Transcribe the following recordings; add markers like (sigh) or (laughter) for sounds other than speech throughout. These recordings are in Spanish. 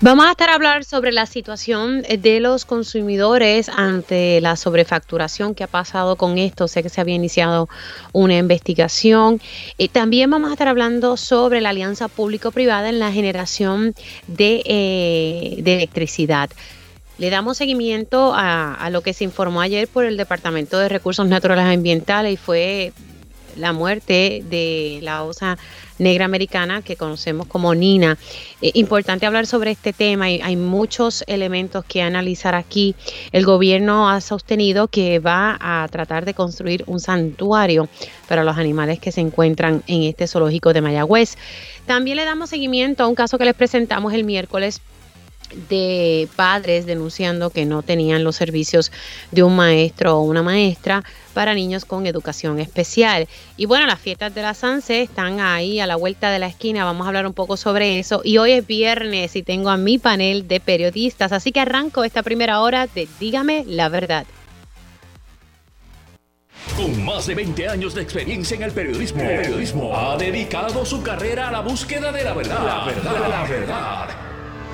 Vamos a estar a hablar sobre la situación de los consumidores ante la sobrefacturación que ha pasado con esto. Sé que se había iniciado una investigación. Eh, también vamos a estar hablando sobre la alianza público-privada en la generación de, eh, electricidad. Le damos seguimiento a, a, lo que se informó ayer por el Departamento de Recursos Naturales Ambientales y fue la muerte de la osa negra americana que conocemos como Nina. Eh, importante hablar sobre este tema y hay muchos elementos que analizar aquí. El gobierno ha sostenido que va a tratar de construir un santuario para los animales que se encuentran en este zoológico de Mayagüez. También le damos seguimiento a un caso que les presentamos el miércoles de padres denunciando que no tenían los servicios de un maestro o una maestra para niños con educación especial. Y bueno, las fiestas de la Sanse están ahí a la vuelta de la esquina. Vamos a hablar un poco sobre eso. Y hoy es viernes y tengo a mi panel de periodistas. Así que arranco esta primera hora de Dígame la verdad. Con más de 20 años de experiencia en el periodismo, el periodismo ha dedicado su carrera a la búsqueda de la verdad. La verdad, la verdad.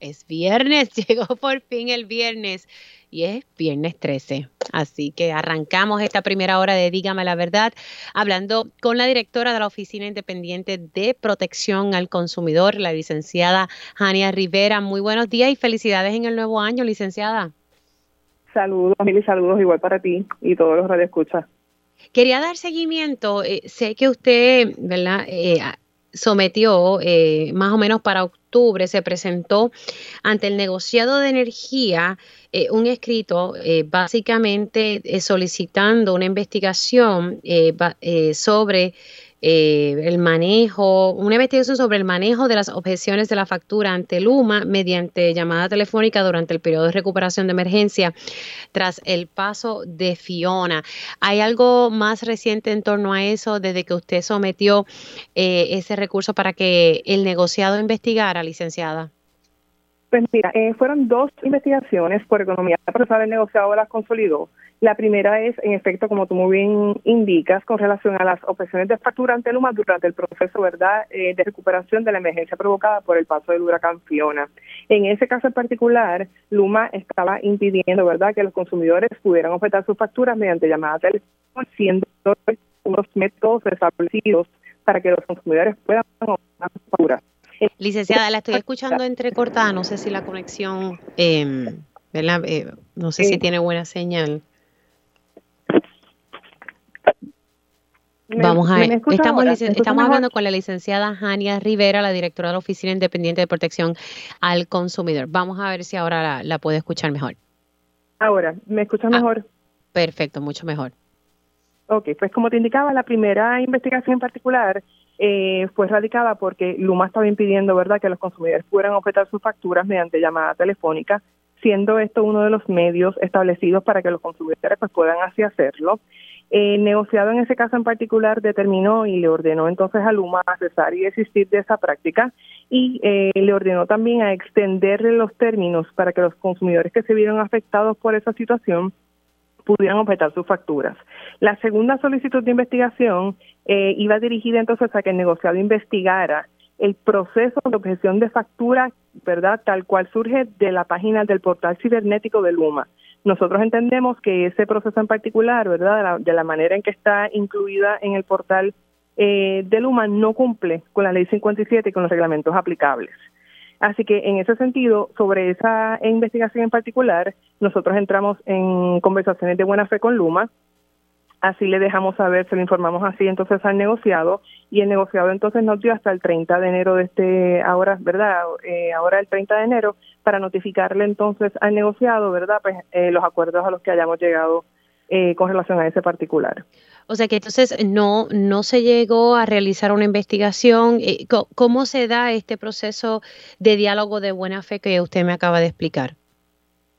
Es viernes, (laughs) llegó por fin el viernes y es viernes 13. Así que arrancamos esta primera hora de Dígame la Verdad hablando con la directora de la Oficina Independiente de Protección al Consumidor, la licenciada Jania Rivera. Muy buenos días y felicidades en el nuevo año, licenciada. Saludos, mil saludos igual para ti y todos los radioescuchas. Quería dar seguimiento, eh, sé que usted, ¿verdad? Eh, sometió eh, más o menos para octubre, se presentó ante el negociado de energía eh, un escrito eh, básicamente eh, solicitando una investigación sobre el manejo, una investigación sobre el manejo de las objeciones de la factura ante Luma mediante llamada telefónica durante el periodo de recuperación de emergencia tras el paso de Fiona. ¿Hay algo más reciente en torno a eso desde que usted sometió ese recurso para que el negociado investigara, licenciada? Pues mira, eh, fueron dos investigaciones por economía procesal del negociado las consolidó. La primera es, en efecto, como tú muy bien indicas, con relación a las objeciones de factura ante Luma durante el proceso verdad eh, de recuperación de la emergencia provocada por el paso del huracán Fiona. En ese caso en particular, Luma estaba impidiendo verdad que los consumidores pudieran ofertar sus facturas mediante llamada telefónica, siendo unos métodos establecidos para que los consumidores puedan ofertar sus facturas. Licenciada, la estoy escuchando entrecortada, no sé si la conexión, eh, ¿verdad? Eh, no sé si tiene buena señal. Vamos a ver, estamos, estamos hablando con la licenciada Jania Rivera, la directora de la Oficina Independiente de Protección al Consumidor. Vamos a ver si ahora la, la puede escuchar mejor. Ahora, ¿me escucha mejor? perfecto, mucho mejor. Ok, pues como te indicaba, la primera investigación en particular eh, fue radicada porque Luma estaba impidiendo, ¿verdad?, que los consumidores pudieran ofertar sus facturas mediante llamada telefónica, siendo esto uno de los medios establecidos para que los consumidores pues, puedan así hacerlo. El negociado en ese caso en particular determinó y le ordenó entonces a Luma a cesar y desistir de esa práctica y eh, le ordenó también a extenderle los términos para que los consumidores que se vieron afectados por esa situación pudieran ofertar sus facturas. La segunda solicitud de investigación eh, iba dirigida entonces a que el negociado investigara el proceso de objeción de factura, ¿verdad? Tal cual surge de la página del portal cibernético de Luma. Nosotros entendemos que ese proceso en particular, ¿verdad? De la, manera en que está incluida en el portal eh, de Luma, no cumple con la ley 57 y con los reglamentos aplicables. Así que en ese sentido, sobre esa investigación en particular, nosotros entramos en conversaciones de buena fe con Luma, así le dejamos saber, se lo informamos así entonces al negociado y el negociado entonces nos dio hasta el 30 de enero de este, ahora, ¿verdad? Eh, ahora el 30 de enero para notificarle entonces al negociado, ¿verdad? Pues eh, los acuerdos a los que hayamos llegado eh, con relación a ese particular. O sea que entonces no, no se llegó a realizar una investigación. Eh, ¿Cómo se da este proceso de diálogo de buena fe que usted me acaba de explicar?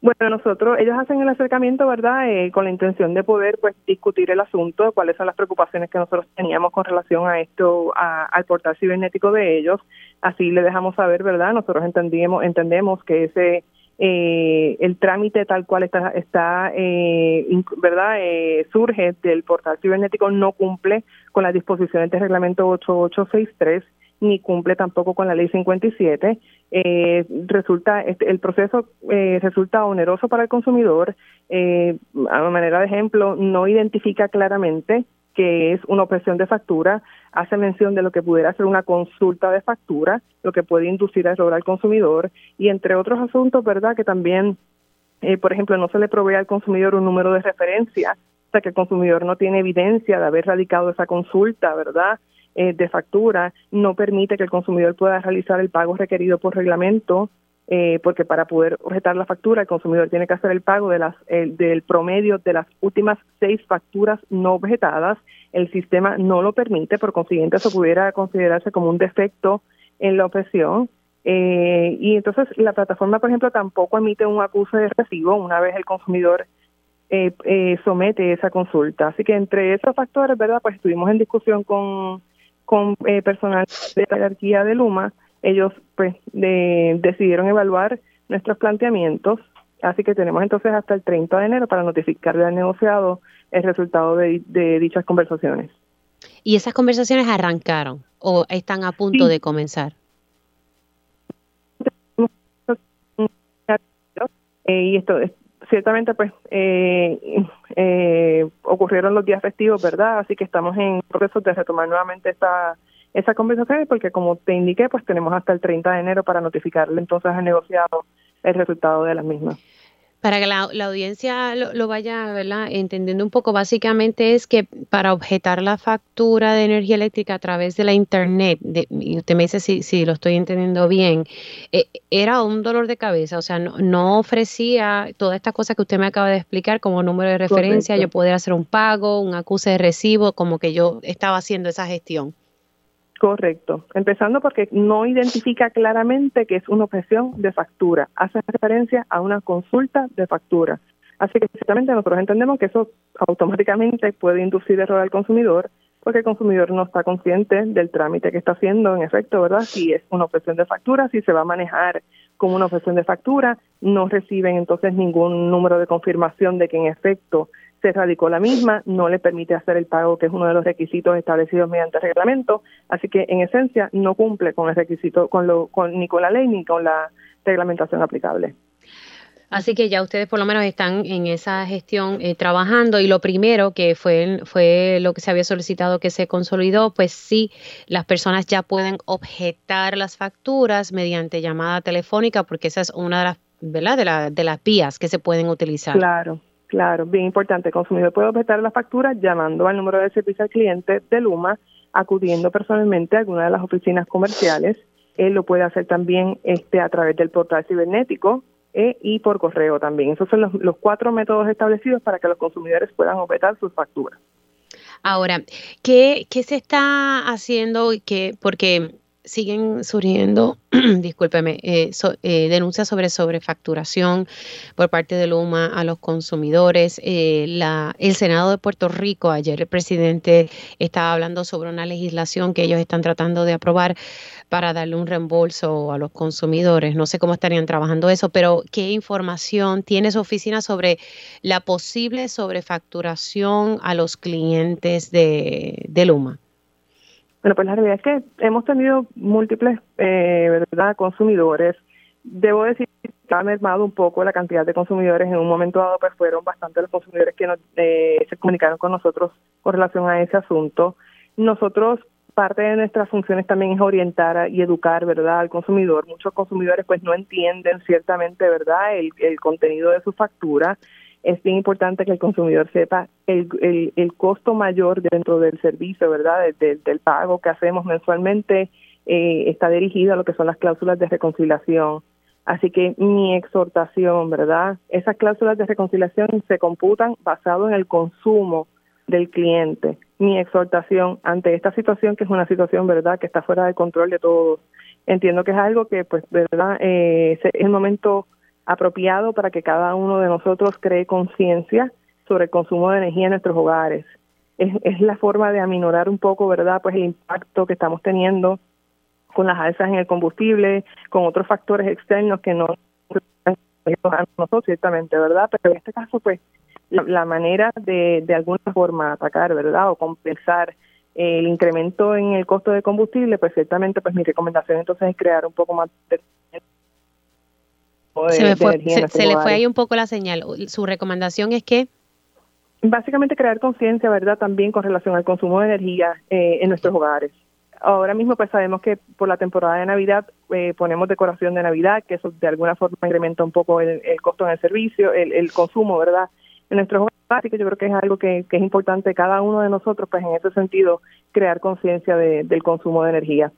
Bueno, nosotros, ellos hacen el acercamiento, ¿verdad? Eh, con la intención de poder, pues, discutir el asunto, cuáles son las preocupaciones que nosotros teníamos con relación a esto, al portal cibernético de ellos. Así le dejamos saber, ¿verdad? Nosotros entendemos, entendemos que ese, eh, el trámite tal cual está, está eh, ¿verdad? Eh, surge del portal cibernético no cumple con las disposiciones del reglamento 8863 ni cumple tampoco con la ley 57. Eh, resulta este, el proceso eh, resulta oneroso para el consumidor. Eh, a manera de ejemplo, no identifica claramente que es una objeción de factura, hace mención de lo que pudiera ser una consulta de factura, lo que puede inducir a error al consumidor y entre otros asuntos, ¿verdad? Que también, eh, por ejemplo, no se le provee al consumidor un número de referencia, o sea que el consumidor no tiene evidencia de haber radicado esa consulta, ¿verdad? Eh, de factura no permite que el consumidor pueda realizar el pago requerido por reglamento, eh, porque para poder objetar la factura el consumidor tiene que hacer el pago de las, del promedio de las últimas seis facturas no objetadas. El sistema no lo permite, por consiguiente eso pudiera considerarse como un defecto en la objeción. Eh, y entonces la plataforma, por ejemplo, tampoco emite un acuse de recibo una vez el consumidor somete esa consulta. Así que entre esos factores, ¿verdad? Pues estuvimos en discusión con con eh, personal de la jerarquía de Luma, ellos pues decidieron evaluar nuestros planteamientos, así que tenemos entonces hasta el 30 de enero para notificarle al negociado el resultado de, dichas conversaciones. ¿Y esas conversaciones arrancaron o están a punto de comenzar? Eh, y esto ciertamente pues eh, eh, ocurrieron los días festivos, ¿verdad? Así que estamos en proceso de retomar nuevamente esta esa conversación porque como te indiqué, pues tenemos hasta el 30 de enero para notificarle entonces al negociado el resultado de las mismas. Para que la, audiencia lo, vaya ¿verdad? entendiendo un poco, básicamente es que para objetar la factura de energía eléctrica a través de la Internet, y usted me dice si, si lo estoy entendiendo bien, eh, era un dolor de cabeza, o sea, no, ofrecía toda esta cosa que usted me acaba de explicar como número de referencia, yo poder hacer un pago, un acuse de recibo, como que yo estaba haciendo esa gestión. Correcto. Empezando porque no identifica claramente que es una objeción de factura. Hace referencia a una consulta de factura. Así que ciertamente nosotros entendemos que eso automáticamente puede inducir error al consumidor porque el consumidor no está consciente del trámite que está haciendo, en efecto, ¿verdad? Si es una objeción de factura, si se va a manejar como una objeción de factura, no reciben entonces ningún número de confirmación de que en efecto se radicó la misma, no le permite hacer el pago, que es uno de los requisitos establecidos mediante el reglamento, así que en esencia no cumple con el requisito, con lo, con, ni con la ley ni con la reglamentación aplicable. Así que ya ustedes por lo menos están en esa gestión eh, trabajando y lo primero que fue, fue lo que se había solicitado que se consolidó, pues sí, las personas ya pueden objetar las facturas mediante llamada telefónica porque esa es una de las, ¿verdad? De, la, de las vías que se pueden utilizar. Claro, Claro, bien importante. El consumidor puede objetar la factura llamando al número de servicio al cliente de Luma, acudiendo personalmente a alguna de las oficinas comerciales. Él lo puede hacer también este, a través del portal cibernético eh, y por correo también. Esos son los, los cuatro métodos establecidos para que los consumidores puedan objetar sus facturas. Ahora, ¿qué, qué se está haciendo? Que, porque siguen surgiendo, (clears throat) discúlpeme, eh, eh, denuncias sobre sobrefacturación por parte de Luma a los consumidores. Eh, la, el Senado de Puerto Rico, ayer el presidente estaba hablando sobre una legislación que ellos están tratando de aprobar para darle un reembolso a los consumidores. No sé cómo estarían trabajando eso, pero ¿qué información tiene su oficina sobre la posible sobrefacturación a los clientes de, de Luma? Bueno, pues la realidad es que hemos tenido múltiples eh, ¿verdad? consumidores. Debo decir que ha mermado un poco la cantidad de consumidores. En un momento dado, pues fueron bastante los consumidores que nos, eh, se comunicaron con nosotros con relación a ese asunto. Nosotros, parte de nuestras funciones también es orientar y educar, ¿verdad?, al consumidor. Muchos consumidores, pues, no entienden ciertamente, ¿verdad?, el, el contenido de su factura es bien importante que el consumidor sepa el, el, costo mayor dentro del servicio, ¿verdad? del pago que hacemos mensualmente eh, está dirigido a lo que son las cláusulas de reconciliación. Así que mi exhortación, ¿verdad? Esas cláusulas de reconciliación se computan basado en el consumo del cliente. Mi exhortación ante esta situación, que es una situación, ¿verdad?, que está fuera del control de todos. Entiendo que es algo que, pues, ¿verdad?, eh, es el momento apropiado para que cada uno de nosotros cree conciencia sobre el consumo de energía en nuestros hogares. Es, es la forma de aminorar un poco, ¿verdad? Pues el impacto que estamos teniendo con las alzas en el combustible, con otros factores externos que no nosotros ciertamente, ¿verdad? Pero en este caso, pues, la, manera de, de alguna forma atacar, ¿verdad? O compensar el incremento en el costo de combustible, pues ciertamente, pues mi recomendación entonces es crear un poco más de se, se, le fue ahí un poco la señal. Su recomendación es que básicamente crear conciencia, ¿verdad? También con relación al consumo de energía eh, en nuestros hogares. Ahora mismo pues sabemos que por la temporada de Navidad eh, ponemos decoración de Navidad, que eso de alguna forma incrementa un poco el, costo en el servicio, el, consumo, ¿verdad? En nuestros hogares, así que yo creo que es algo que, es importante cada uno de nosotros, pues en ese sentido, crear conciencia del consumo de energía.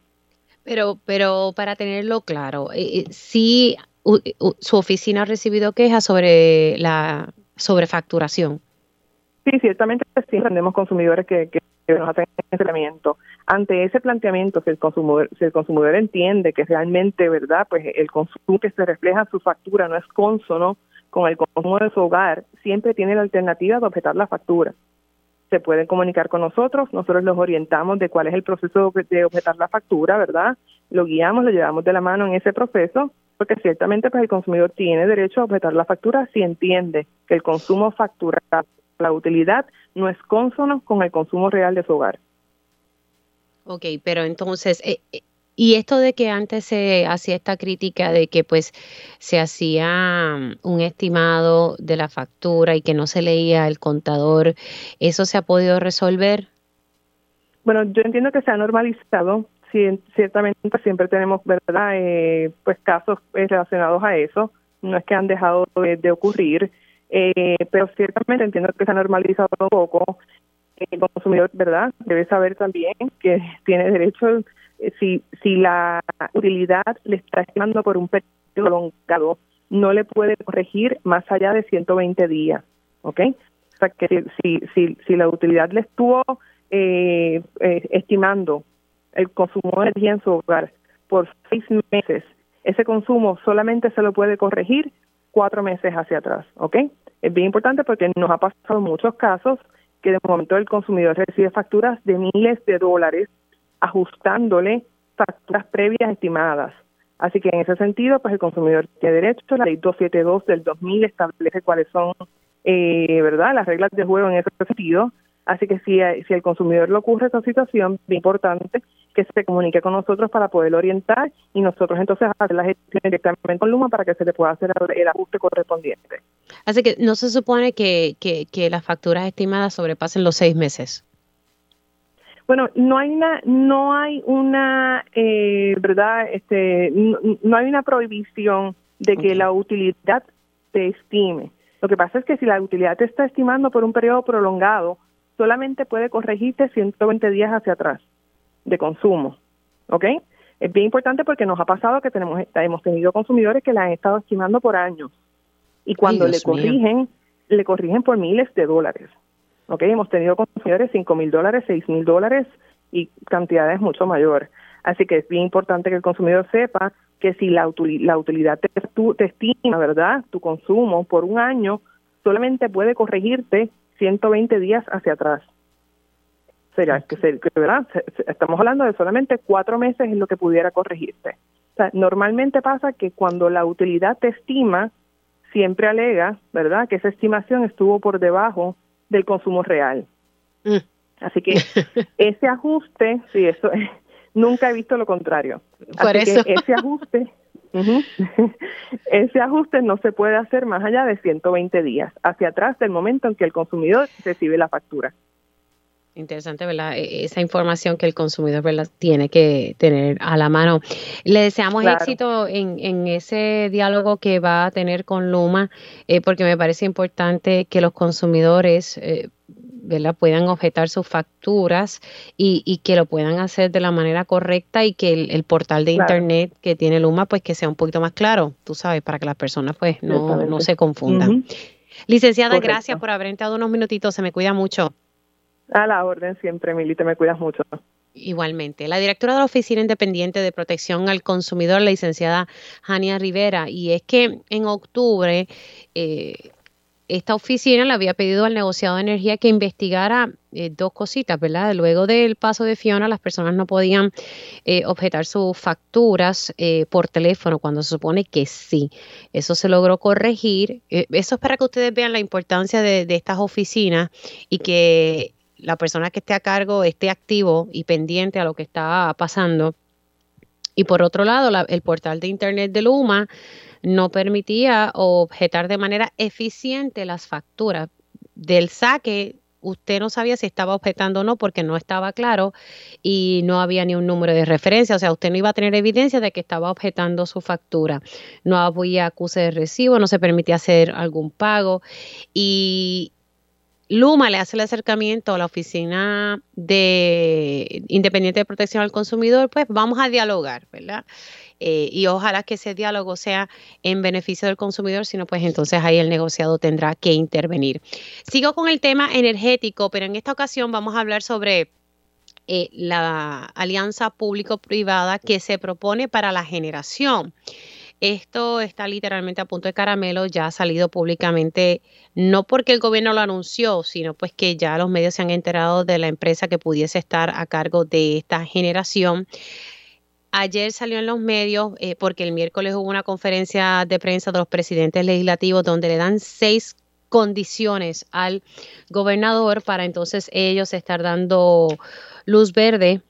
Pero, pero para tenerlo claro, eh, sí, su oficina ha recibido quejas sobre la sobrefacturación. Sí, ciertamente sí, tenemos consumidores que, que nos hacen entrenamiento. Ante ese planteamiento, si el consumidor, si el consumidor entiende que realmente, ¿verdad? Pues el consumo que se refleja en su factura no es consono con el consumo de su hogar, siempre tiene la alternativa de objetar la factura. Se pueden comunicar con nosotros, nosotros los orientamos de cuál es el proceso de objetar la factura, ¿verdad? Lo guiamos, lo llevamos de la mano en ese proceso, porque ciertamente pues el consumidor tiene derecho a objetar la factura si entiende que el consumo facturado la utilidad no es consono con el consumo real de su hogar. Ok, pero entonces, eh, eh, y esto de que antes se hacía esta crítica de que pues se hacía mm, un estimado de la factura y que no se leía el contador, ¿eso se ha podido resolver? Bueno, yo entiendo que se ha normalizado, ciertamente siempre tenemos, ¿verdad?, eh, pues casos relacionados a eso, no es que han dejado de ocurrir, eh, pero ciertamente entiendo que se ha normalizado un poco. El consumidor, ¿verdad? Debe saber también que tiene derecho, eh, si, si la utilidad le está estimando por un periodo prolongado, no le puede corregir más allá de 120 días, ¿ok? O sea, que si, si, si la utilidad le estuvo eh, eh, estimando el consumo de energía en su hogar por seis meses, ese consumo solamente se lo puede corregir cuatro meses hacia atrás, ¿ok? Es bien importante porque nos ha pasado muchos casos que de momento el consumidor recibe facturas de miles de dólares ajustándole facturas previas estimadas. Así que en ese sentido, pues el consumidor tiene derecho, la ley 272 del 2000 establece cuáles son, eh, ¿verdad?, las reglas de juego en ese sentido. Así que si, si el consumidor le ocurre esa situación, es importante que se comunique con nosotros para poder orientar y nosotros entonces hacer la gestión directamente con Luma para que se le pueda hacer el ajuste correspondiente. Así que no se supone que, que, las facturas estimadas sobrepasen los seis meses. Bueno, no hay una, no hay una, eh, verdad, este, no, hay una prohibición de que la utilidad se estime. Lo que pasa es que si la utilidad te está estimando por un periodo prolongado, solamente puede corregirte 120 días hacia atrás de consumo. ¿Ok? Es bien importante porque nos ha pasado que tenemos hemos tenido consumidores que la han estado estimando por años y cuando le corrigen, le corrigen por miles de dólares. ¿Ok? Hemos tenido consumidores cinco mil dólares, seis mil dólares y cantidades mucho mayor. Así que es bien importante que el consumidor sepa que si la, la utilidad te, te estima, ¿verdad? Tu consumo por un año solamente puede corregirte 120 días hacia atrás será que, se, ¿verdad? estamos hablando de solamente cuatro meses en lo que pudiera corregirte. O sea, normalmente pasa que cuando la utilidad te estima, siempre alega, ¿verdad?, que esa estimación estuvo por debajo del consumo real. Mm. Así que (laughs) ese ajuste, sí, eso nunca he visto lo contrario. Por eso. Que ese ajuste, (laughs) ese ajuste no se puede hacer más allá de 120 días, hacia atrás del momento en que el consumidor recibe la factura. Interesante, ¿verdad? E, esa información que el consumidor ¿verdad? tiene que tener a la mano. Le deseamos éxito en, en, ese diálogo que va a tener con Luma, eh, porque me parece importante que los consumidores eh, ¿verdad? puedan objetar sus facturas y, y, que lo puedan hacer de la manera correcta y que el, portal de internet que tiene Luma, pues que sea un poquito más claro, tú sabes, para que las personas pues no, no se confundan. Licenciada, gracias por haber entrado unos minutitos, se me cuida mucho. A la orden siempre, Mili, te me cuidas mucho. Igualmente, la directora de la Oficina Independiente de Protección al Consumidor, la licenciada Jania Rivera, y es que en octubre eh, esta oficina le había pedido al negociado de energía que investigara eh, dos cositas, ¿verdad? Luego del paso de Fiona, las personas no podían eh, objetar sus facturas eh, por teléfono cuando se supone que sí. Eso se logró corregir. eso es para que ustedes vean la importancia de, estas oficinas y que la persona que esté a cargo esté activo y pendiente a lo que está pasando. Y por otro lado, el portal de Internet de Luma no permitía objetar de manera eficiente las facturas. Del saque, usted no sabía si estaba objetando o no porque no estaba claro y no había ni un número de referencia. O sea, usted no iba a tener evidencia de que estaba objetando su factura. No había acuse de recibo, no se permitía hacer algún pago. Y Luma le hace el acercamiento a la Oficina de Independiente de Protección al Consumidor, pues vamos a dialogar, ¿verdad? Eh, y ojalá que ese diálogo sea en beneficio del consumidor, sino pues entonces ahí el negociado tendrá que intervenir. Sigo con el tema energético, pero en esta ocasión vamos a hablar sobre eh, la alianza público-privada que se propone para la generación. Esto está literalmente a punto de caramelo, ya ha salido públicamente, no porque el gobierno lo anunció, sino pues que ya los medios se han enterado de la empresa que pudiese estar a cargo de esta generación. Ayer salió en los medios eh, porque el miércoles hubo una conferencia de prensa de los presidentes legislativos donde le dan seis condiciones al gobernador para entonces ellos estar dando luz verde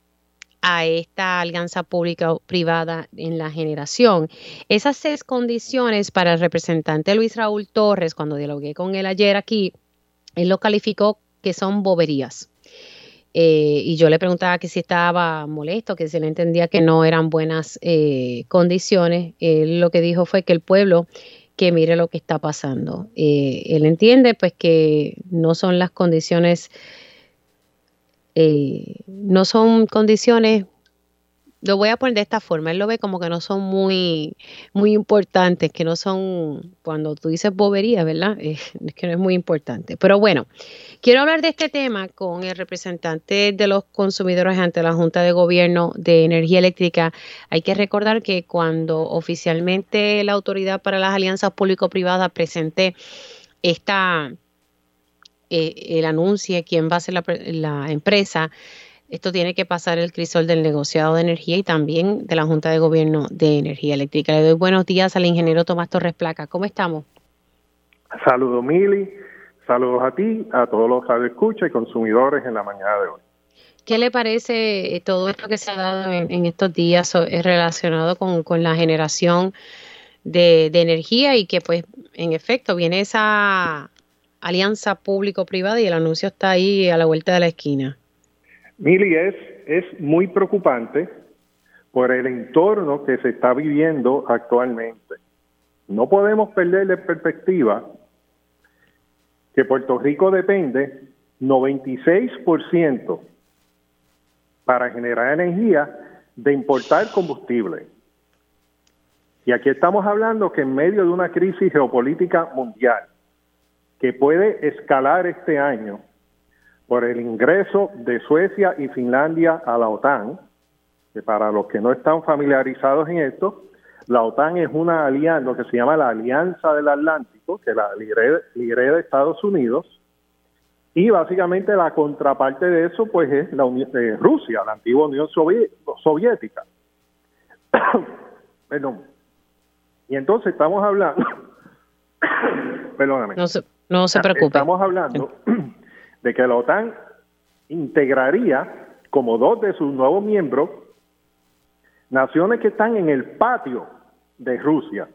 a esta alianza pública-privada en la generación. Esas seis condiciones para el representante Luis Raúl Torres, cuando dialogué con él ayer aquí, él lo calificó que son boberías. Eh, y yo le preguntaba que si estaba molesto, que si él entendía que no eran buenas eh, condiciones. Él lo que dijo fue que el pueblo que mire lo que está pasando. Eh, él entiende pues que no son las condiciones, no son condiciones lo voy a poner de esta forma, él lo ve como que no son muy, muy importantes, que no son, cuando tú dices bobería, ¿verdad? Eh, (laughs) es que no es muy importante. Pero bueno, quiero hablar de este tema con el representante de los consumidores ante la Junta de Gobierno de Energía Eléctrica. Hay que recordar que cuando oficialmente la Autoridad para las Alianzas Público-Privadas presente esta, eh, el anuncio de quién va a ser la, la empresa, esto tiene que pasar el crisol del negociado de energía y también de la Junta de Gobierno de Energía Eléctrica. Le doy buenos días al ingeniero Tomás Torres Placa. ¿Cómo estamos? Saludos, Mili. Saludos a ti, a todos los escucha y consumidores en la mañana de hoy. ¿Qué le parece eh, todo esto que se ha dado en, estos días relacionado con, la generación de, de, energía y que pues en efecto viene esa alianza público-privada y el anuncio está ahí a la vuelta de la esquina? Mili, es, es muy preocupante por el entorno que se está viviendo actualmente. No podemos perder de perspectiva que Puerto Rico depende 96% para generar energía de importar combustible. Y aquí estamos hablando que en medio de una crisis geopolítica mundial que puede escalar este año, por el ingreso de Suecia y Finlandia a la OTAN, que para los que no están familiarizados en esto, la OTAN es una alianza, lo que se llama la Alianza del Atlántico, que la libre de Estados Unidos, y básicamente la contraparte de eso, pues es la eh, Rusia, la antigua Unión Soviética. (coughs) Perdón. Y entonces estamos hablando, (coughs) perdóname. No se, no se preocupe. Estamos hablando (coughs) de que la OTAN integraría como dos de sus nuevos miembros naciones que están en el patio de Rusia.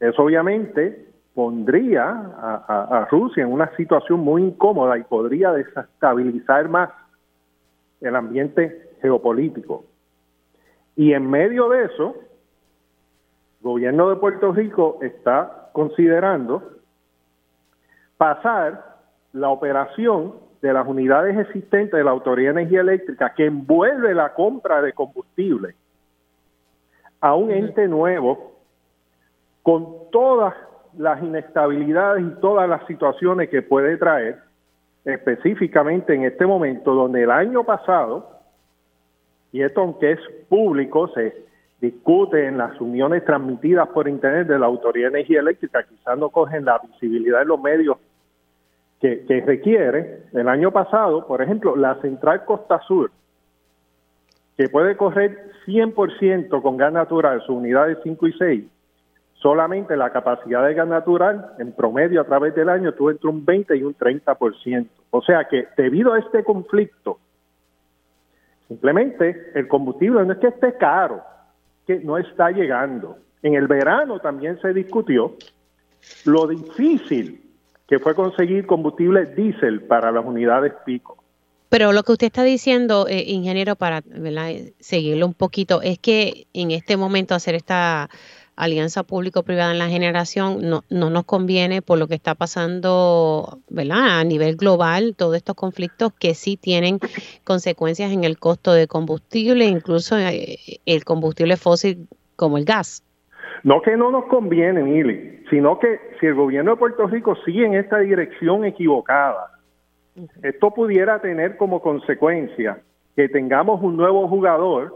Eso obviamente pondría a, Rusia en una situación muy incómoda y podría desestabilizar más el ambiente geopolítico. Y en medio de eso, el gobierno de Puerto Rico está considerando pasar la operación de las unidades existentes de la Autoridad de Energía Eléctrica que envuelve la compra de combustible a un ente nuevo con todas las inestabilidades y todas las situaciones que puede traer, específicamente en este momento donde el año pasado y esto aunque es público, se discute en las uniones transmitidas por Internet de la Autoridad de Energía Eléctrica, quizás no cogen la visibilidad de los medios que, requiere. El año pasado, por ejemplo, la Central Costa Sur, que puede correr 100% con gas natural, sus unidades 5 y 6, solamente la capacidad de gas natural, en promedio a través del año, tuvo entre un 20 y un 30%. O sea que debido a este conflicto, simplemente el combustible no es que esté caro, que no está llegando. En el verano también se discutió lo difícil que fue conseguir combustible diésel para las unidades pico. Pero lo que usted está diciendo, eh, ingeniero, para seguirlo un poquito, es que en este momento hacer esta alianza público-privada en la generación no, no nos conviene por lo que está pasando ¿verdad? a nivel global, todos estos conflictos que sí tienen consecuencias en el costo de combustible, incluso eh, el combustible fósil como el gas. No que no nos conviene, Mili, sino que si el gobierno de Puerto Rico sigue en esta dirección equivocada, esto pudiera tener como consecuencia que tengamos un nuevo jugador,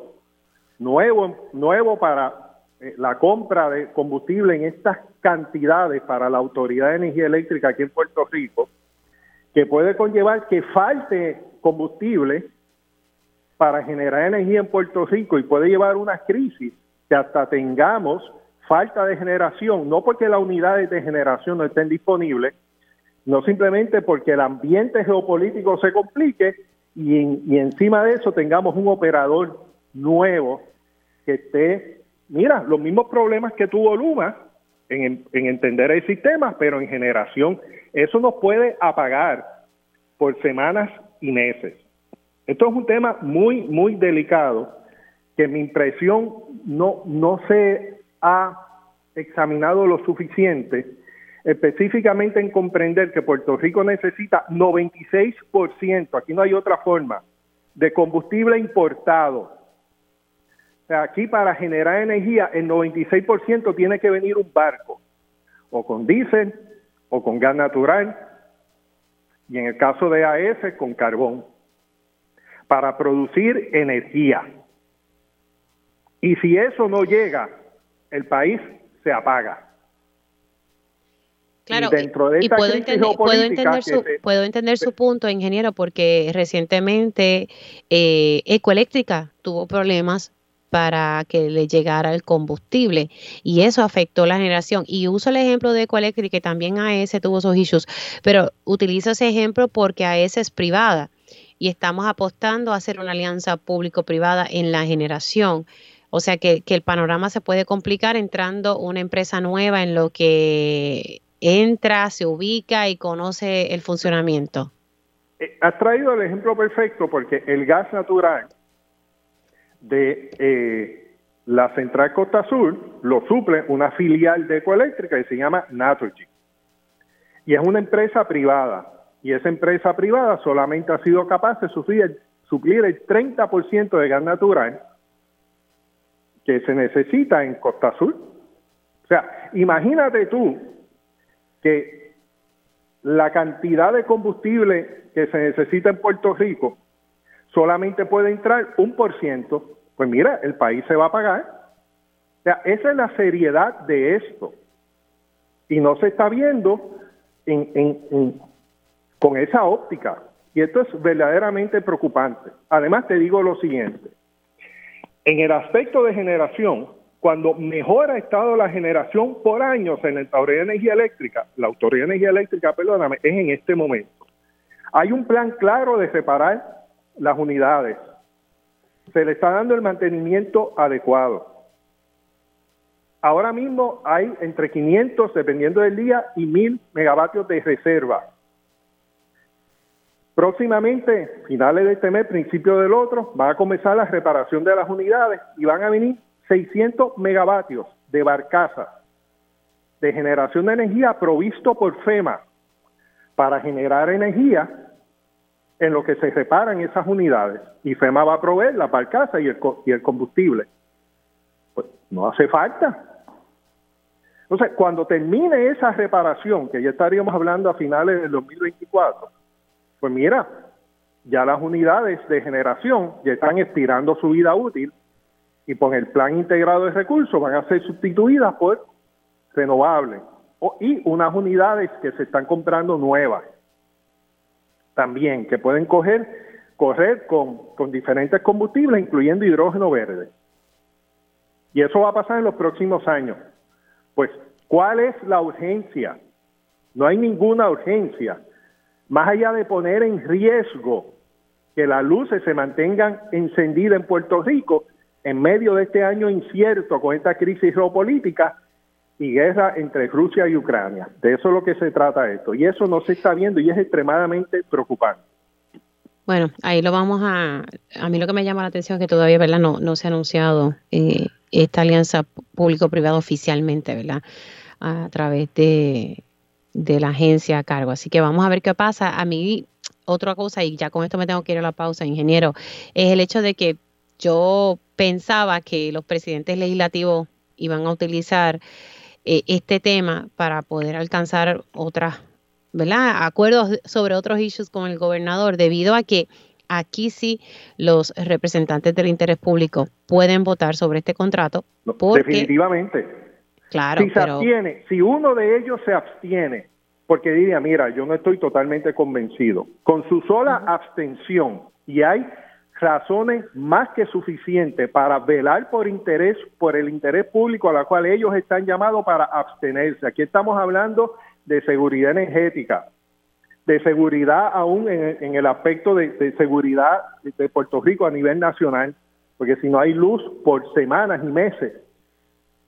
nuevo, nuevo para eh, la compra de combustible en estas cantidades para la Autoridad de Energía Eléctrica aquí en Puerto Rico, que puede conllevar que falte combustible para generar energía en Puerto Rico y puede llevar una crisis que hasta tengamos falta de generación, no porque las unidades de generación no estén disponibles, no simplemente porque el ambiente geopolítico se complique y, encima de eso tengamos un operador nuevo que esté, mira, los mismos problemas que tuvo Luma en, entender el sistema, pero en generación. Eso nos puede apagar por semanas y meses. Esto es un tema muy, muy delicado que mi impresión no, no se ha examinado lo suficiente específicamente en comprender que Puerto Rico necesita 96%, aquí no hay otra forma, de combustible importado. Aquí para generar energía el 96% tiene que venir un barco, o con diésel, o con gas natural, y en el caso de AES con carbón, para producir energía. Y si eso no llega, el país se apaga. Claro, y, puedo, entender, su, puedo entender su punto, ingeniero, porque recientemente eh, Ecoeléctrica tuvo problemas para que le llegara el combustible y eso afectó la generación. Y uso el ejemplo de Ecoeléctrica, que también AES tuvo esos issues, pero utilizo ese ejemplo porque AES es privada y estamos apostando a hacer una alianza público-privada en la generación. O sea que, que el panorama se puede complicar entrando una empresa nueva en lo que entra, se ubica y conoce el funcionamiento? Eh, has traído el ejemplo perfecto porque el gas natural de eh, la Central Costa Sur lo suple una filial de Ecoeléctrica que se llama Naturgy. Y es una empresa privada. Y esa empresa privada solamente ha sido capaz de suplir, suplir el 30% de gas natural que se necesita en Costa Sur. O sea, imagínate tú que la cantidad de combustible que se necesita en Puerto Rico solamente puede entrar un por ciento, pues mira, el país se va a pagar. O sea, esa es la seriedad de esto. Y no se está viendo con esa óptica. Y esto es verdaderamente preocupante. Además, te digo lo siguiente. En el aspecto de generación, cuando mejor ha estado la generación por años en la Autoridad de Energía Eléctrica, la Autoridad de Energía Eléctrica, perdóname, es en este momento. Hay un plan claro de separar las unidades. Se le está dando el mantenimiento adecuado. Ahora mismo hay entre 500, dependiendo del día, y 1000 megavatios de reserva. Próximamente, finales de este mes, principio del otro, va a comenzar la reparación de las unidades y van a venir 600 megavatios de barcaza de generación de energía provisto por FEMA para generar energía en lo que se reparan esas unidades. Y FEMA va a proveer la barcaza y el, y el combustible. Pues no hace falta. Entonces, cuando termine esa reparación, que ya estaríamos hablando a finales del 2024, pues mira, ya las unidades de generación ya están expirando su vida útil y por el plan integrado de recursos van a ser sustituidas por renovables y unas unidades que se están comprando nuevas también, que pueden coger, correr con, con diferentes combustibles, incluyendo hidrógeno verde. Y eso va a pasar en los próximos años. Pues, ¿cuál es la urgencia? No hay ninguna urgencia. Más allá de poner en riesgo que las luces se mantengan encendidas en Puerto Rico en medio de este año incierto con esta crisis geopolítica y guerra entre Rusia y Ucrania. De eso es lo que se trata esto. Y eso no se está viendo y es extremadamente preocupante. Bueno, ahí lo vamos a... A mí lo que me llama la atención es que todavía, ¿verdad? No, no se ha anunciado eh, esta alianza público-privada oficialmente, ¿verdad? A través de, de la agencia a cargo. Así que vamos a ver qué pasa. A mí, otra cosa, y ya con esto me tengo que ir a la pausa, ingeniero, es el hecho de que yo pensaba que los presidentes legislativos iban a utilizar eh, este tema para poder alcanzar otras, ¿verdad? Acuerdos sobre otros issues con el gobernador, debido a que aquí sí los representantes del interés público pueden votar sobre este contrato. Definitivamente. Claro, si se abstiene, si uno de ellos se abstiene, porque diría, mira, yo no estoy totalmente convencido, con su sola abstención, y hay razones más que suficientes para velar por interés, por el interés público a la cual ellos están llamados para abstenerse. Aquí estamos hablando de seguridad energética, de seguridad aún en, el aspecto de, de, seguridad de Puerto Rico a nivel nacional, porque si no hay luz por semanas y meses,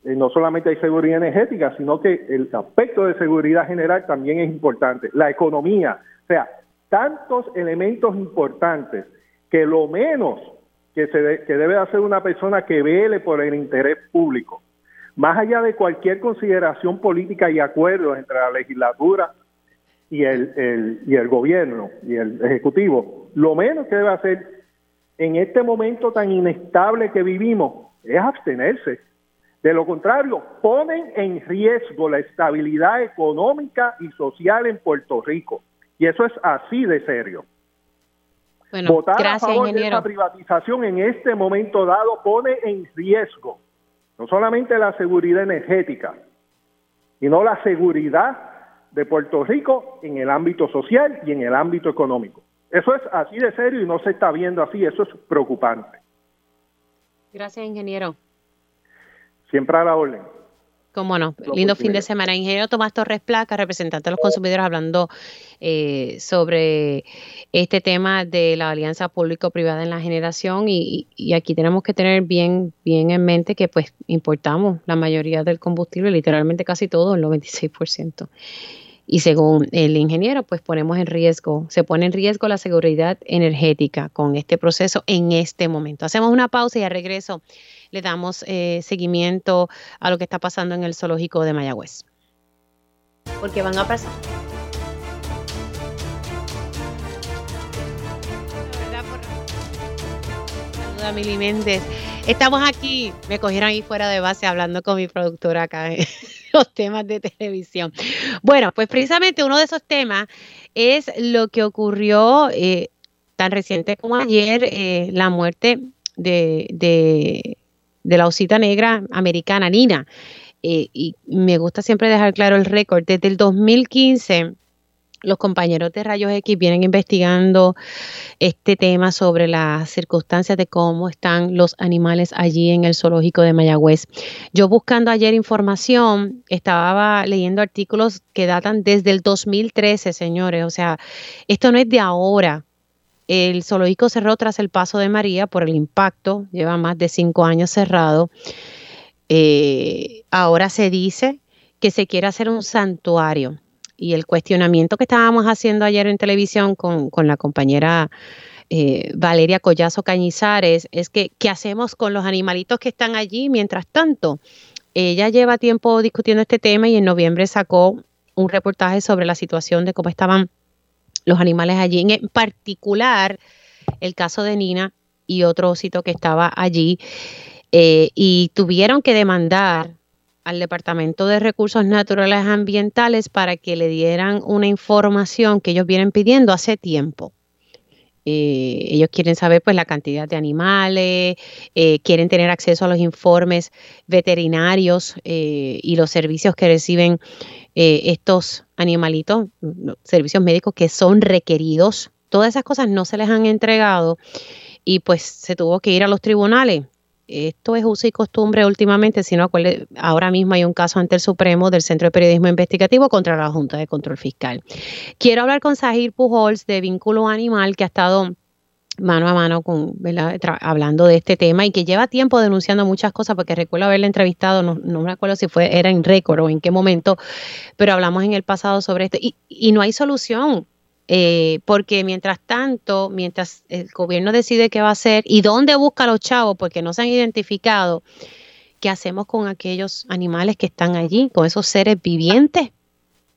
eh, no solamente hay seguridad energética, sino que el aspecto de seguridad general también es importante. La economía, o sea, tantos elementos importantes que lo menos que, se que debe hacer una persona que vele por el interés público, más allá de cualquier consideración política y acuerdos entre la legislatura y el, el, y el gobierno y el ejecutivo, lo menos que debe hacer en este momento tan inestable que vivimos es abstenerse de lo contrario, ponen en riesgo la estabilidad económica y social en Puerto Rico. Y eso es así de serio. Votar a favor de esa privatización en este momento dado pone en riesgo no solamente la seguridad energética, sino la seguridad de Puerto Rico en el ámbito social y en el ámbito económico. Eso es así de serio y no se está viendo así, eso es preocupante. Gracias, ingeniero. Siempre a la orden. Cómo no. Lindo fin de semana. Ingeniero Tomás Torres Placa, representante de los consumidores, hablando eh, sobre este tema de la alianza público-privada en la generación. Y, y, aquí tenemos que tener bien, bien en mente que pues importamos la mayoría del combustible, literalmente casi todo, el 96%. Y según el ingeniero, pues ponemos en riesgo, se pone en riesgo la seguridad energética con este proceso en este momento. Hacemos una pausa y a regreso le damos eh, seguimiento a lo que está pasando en el zoológico de Mayagüez. Porque van a pasar. Saluda Mili Méndez. Estamos aquí, me cogieron ahí fuera de base hablando con mi productora acá en (laughs) los temas de televisión. Bueno, pues precisamente uno de esos temas es lo que ocurrió eh, tan reciente como ayer, eh, la muerte de, de de la osita negra americana, Nina. Eh, y me gusta siempre dejar claro el récord. Desde el 2015, los compañeros de Rayos X vienen investigando este tema sobre las circunstancias de cómo están los animales allí en el zoológico de Mayagüez. Yo buscando ayer información, estaba leyendo artículos que datan desde el 2013, señores. O sea, esto no es de ahora. El zoológico cerró tras el paso de María por el impacto, lleva más de cinco años cerrado. Eh, ahora se dice que se quiere hacer un santuario. Y el cuestionamiento que estábamos haciendo ayer en televisión con, la compañera eh, Valeria Collazo Cañizares es que, ¿qué hacemos con los animalitos que están allí mientras tanto? Ella lleva tiempo discutiendo este tema y en noviembre sacó un reportaje sobre la situación de cómo estaban los animales allí. En particular, el caso de Nina y otro osito que estaba allí, eh, y tuvieron que demandar al Departamento de Recursos Naturales Ambientales para que le dieran una información que ellos vienen pidiendo hace tiempo. Eh, ellos quieren saber pues la cantidad de animales, eh, quieren tener acceso a los informes veterinarios eh, y los servicios que reciben estos animalitos, servicios médicos que son requeridos. Todas esas cosas no se les han entregado y pues se tuvo que ir a los tribunales esto es uso y costumbre últimamente, sino ahora mismo hay un caso ante el Supremo del Centro de Periodismo Investigativo contra la Junta de Control Fiscal. Quiero hablar con Sahir Pujols de Vínculo Animal, que ha estado mano a mano con, hablando de este tema y que lleva tiempo denunciando muchas cosas, porque recuerdo haberle entrevistado, no, no me acuerdo si fue, era en récord o en qué momento, pero hablamos en el pasado sobre esto y, y no hay solución. Eh, porque mientras tanto, mientras el gobierno decide qué va a hacer y dónde busca a los chavos, porque no se han identificado, ¿qué hacemos con aquellos animales que están allí, con esos seres vivientes?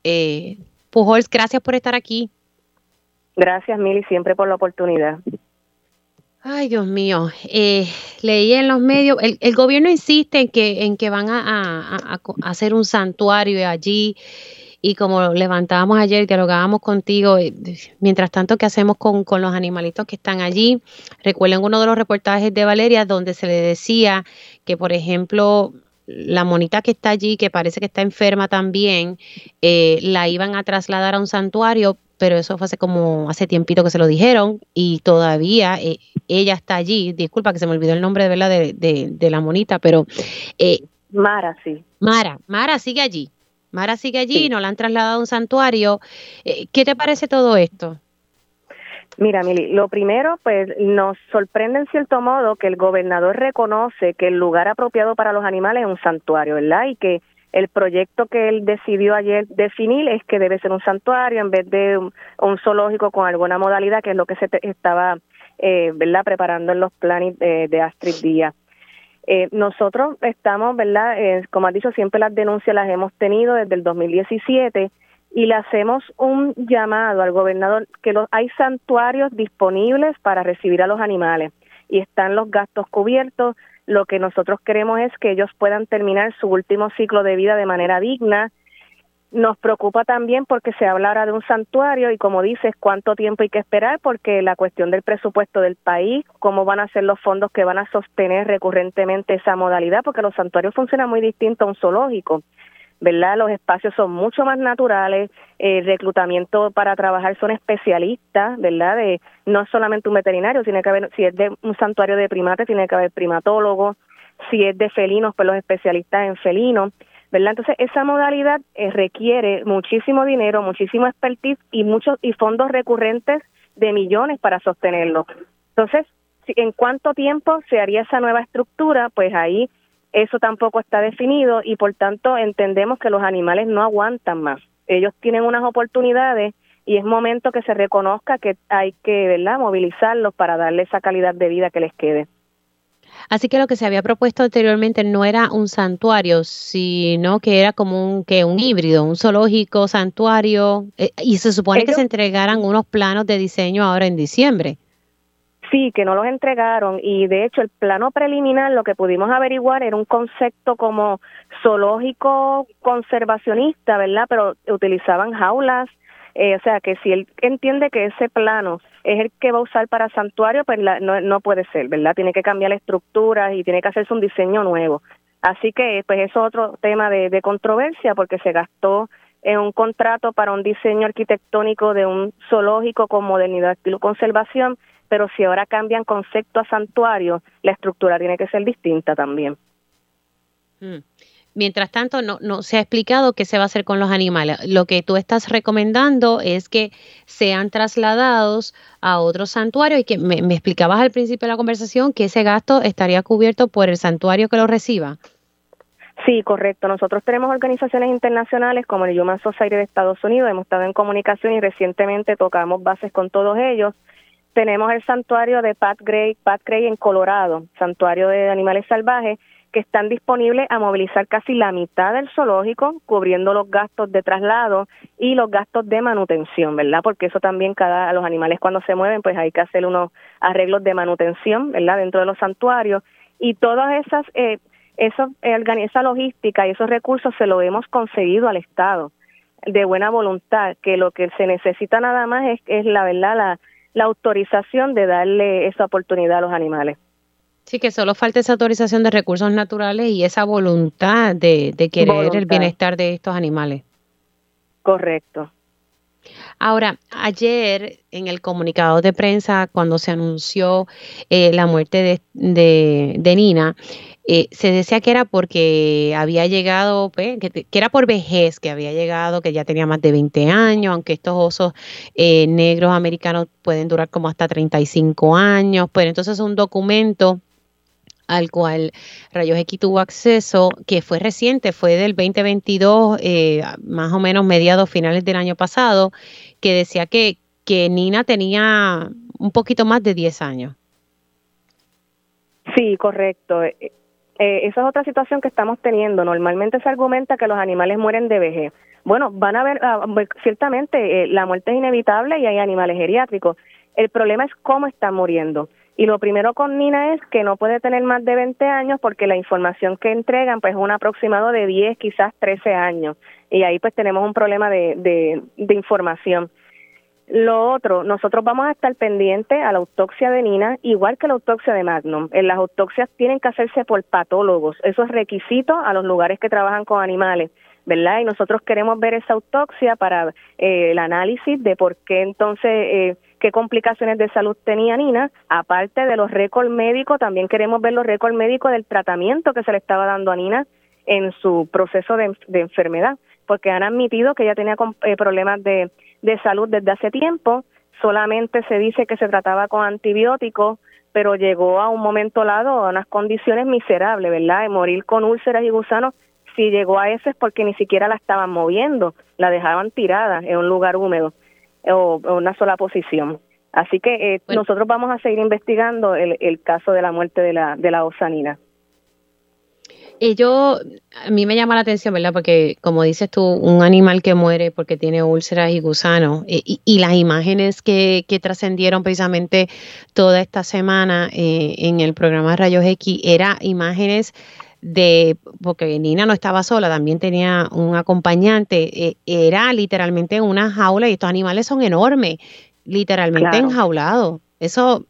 Eh, Pujols, gracias por estar aquí. Gracias, Mili, siempre por la oportunidad. Ay, Dios mío. Eh, leí en los medios, el, gobierno insiste en que, en que van a, a hacer un santuario allí y como levantábamos ayer, dialogábamos contigo, eh, mientras tanto, ¿qué hacemos con, los animalitos que están allí? Recuerden uno de los reportajes de Valeria donde se le decía que, por ejemplo, la monita que está allí, que parece que está enferma también, eh, la iban a trasladar a un santuario, pero eso fue hace como hace tiempito que se lo dijeron y todavía eh, ella está allí. Disculpa que se me olvidó el nombre de, ¿verdad? de, de, de la monita, pero... Mara, sí. Mara, Mara sigue allí. Mara sigue allí, no la han trasladado a un santuario. Eh, ¿Qué te parece todo esto? Mira, Mili, lo primero, pues nos sorprende en cierto modo que el gobernador reconoce que el lugar apropiado para los animales es un santuario, ¿verdad? Y que el proyecto que él decidió ayer definir es que debe ser un santuario en vez de un, zoológico con alguna modalidad, que es lo que se estaba, eh, ¿verdad?, preparando en los planes de, de Astrid Díaz. Eh, nosotros estamos, ¿verdad? Eh, como has dicho, siempre las denuncias las hemos tenido desde el 2017 y le hacemos un llamado al gobernador que los, hay santuarios disponibles para recibir a los animales y están los gastos cubiertos. Lo que nosotros queremos es que ellos puedan terminar su último ciclo de vida de manera digna, nos preocupa también porque se habla ahora de un santuario y como dices, cuánto tiempo hay que esperar porque la cuestión del presupuesto del país, cómo van a ser los fondos que van a sostener recurrentemente esa modalidad, porque los santuarios funcionan muy distinto a un zoológico. ¿verdad? Los espacios son mucho más naturales, el reclutamiento para trabajar son especialistas, ¿verdad? De, no es solamente un veterinario, tiene que haber, si es de un santuario de primates, tiene que haber primatólogos, si es de felinos, pues los especialistas en felinos. Entonces, esa modalidad eh, requiere muchísimo dinero, muchísimo expertise y muchos y fondos recurrentes de millones para sostenerlo. Entonces, ¿en cuánto tiempo se haría esa nueva estructura? Pues ahí eso tampoco está definido y por tanto entendemos que los animales no aguantan más. Ellos tienen unas oportunidades y es momento que se reconozca que hay que, ¿verdad?, movilizarlos para darle esa calidad de vida que les quede. Así que lo que se había propuesto anteriormente no era un santuario, sino que era como un, que un híbrido, un zoológico, santuario, eh, y se supone que se entregaran unos planos de diseño ahora en diciembre. Sí, que no los entregaron y de hecho el plano preliminar lo que pudimos averiguar era un concepto como zoológico conservacionista, ¿verdad? Pero utilizaban jaulas, eh, o sea que si él entiende que ese plano es el que va a usar para santuario, pues no, no puede ser, ¿verdad? Tiene que cambiar la estructura y tiene que hacerse un diseño nuevo. Así que, pues eso es otro tema de, de controversia porque se gastó en un contrato para un diseño arquitectónico de un zoológico con modernidad y conservación, pero si ahora cambian concepto a santuario, la estructura tiene que ser distinta también. Mm. Mientras tanto, no, no se ha explicado qué se va a hacer con los animales. Lo que tú estás recomendando es que sean trasladados a otro santuario y que me, explicabas al principio de la conversación que ese gasto estaría cubierto por el santuario que lo reciba. Sí, correcto. Nosotros tenemos organizaciones internacionales como el Human Society de Estados Unidos, hemos estado en comunicación y recientemente tocamos bases con todos ellos. Tenemos el santuario de Pat Gray, Pat Gray en Colorado, santuario de animales salvajes, que están disponibles a movilizar casi la mitad del zoológico, cubriendo los gastos de traslado y los gastos de manutención, ¿verdad? Porque eso también cada los animales cuando se mueven, pues hay que hacer unos arreglos de manutención, ¿verdad? Dentro de los santuarios y todas esas eh, eso, eh, esa logística y esos recursos se lo hemos conseguido al Estado de buena voluntad, que lo que se necesita nada más es, es la verdad la la autorización de darle esa oportunidad a los animales. Sí, que solo falta esa autorización de recursos naturales y esa voluntad de, querer el bienestar de estos animales. Correcto. Ahora, ayer en el comunicado de prensa, cuando se anunció eh, la muerte de, de, Nina, eh, se decía que era porque había llegado, pues, que, era por vejez, que había llegado, que ya tenía más de 20 años, aunque estos osos eh, negros americanos pueden durar como hasta 35 años, pero entonces un documento al cual Rayos X tuvo acceso, que fue reciente, fue del 2022, eh, más o menos mediados finales del año pasado, que decía que, que Nina tenía un poquito más de 10 años. Sí, correcto. Eh, eh, esa es otra situación que estamos teniendo. Normalmente se argumenta que los animales mueren de vejez. Bueno, van a ver, ah, ciertamente la muerte es inevitable y hay animales geriátricos. El problema es cómo están muriendo. Y lo primero con Nina es que no puede tener más de 20 años porque la información que entregan pues es un aproximado de 10, quizás 13 años. Y ahí pues tenemos un problema de, de, información. Lo otro, nosotros vamos a estar pendientes a la autopsia de Nina, igual que la autopsia de Magnum. En las autopsias tienen que hacerse por patólogos. Eso es requisito a los lugares que trabajan con animales. ¿verdad? Y nosotros queremos ver esa autopsia para eh, el análisis de por qué entonces, eh, qué complicaciones de salud tenía Nina. Aparte de los récords médicos, también queremos ver los récords médicos del tratamiento que se le estaba dando a Nina en su proceso de, enfermedad, porque han admitido que ella tenía eh, problemas de, de salud desde hace tiempo, solamente se dice que se trataba con antibióticos, pero llegó a un momento dado a unas condiciones miserables, ¿verdad? De morir con úlceras y gusanos si llegó a ese es porque ni siquiera la estaban moviendo, la dejaban tirada en un lugar húmedo o una sola posición. Así que eh, nosotros vamos a seguir investigando el, el, caso de la muerte de la, de la osanina. Y yo, a mí me llama la atención, ¿verdad? Porque como dices tú, un animal que muere porque tiene úlceras y gusanos, y, y, las imágenes que, que trascendieron precisamente toda esta semana eh, en el programa Rayos X, eran imágenes de, porque Nina no estaba sola, también tenía un acompañante, eh, era literalmente una jaula y estos animales son enormes, literalmente enjaulados. Eso,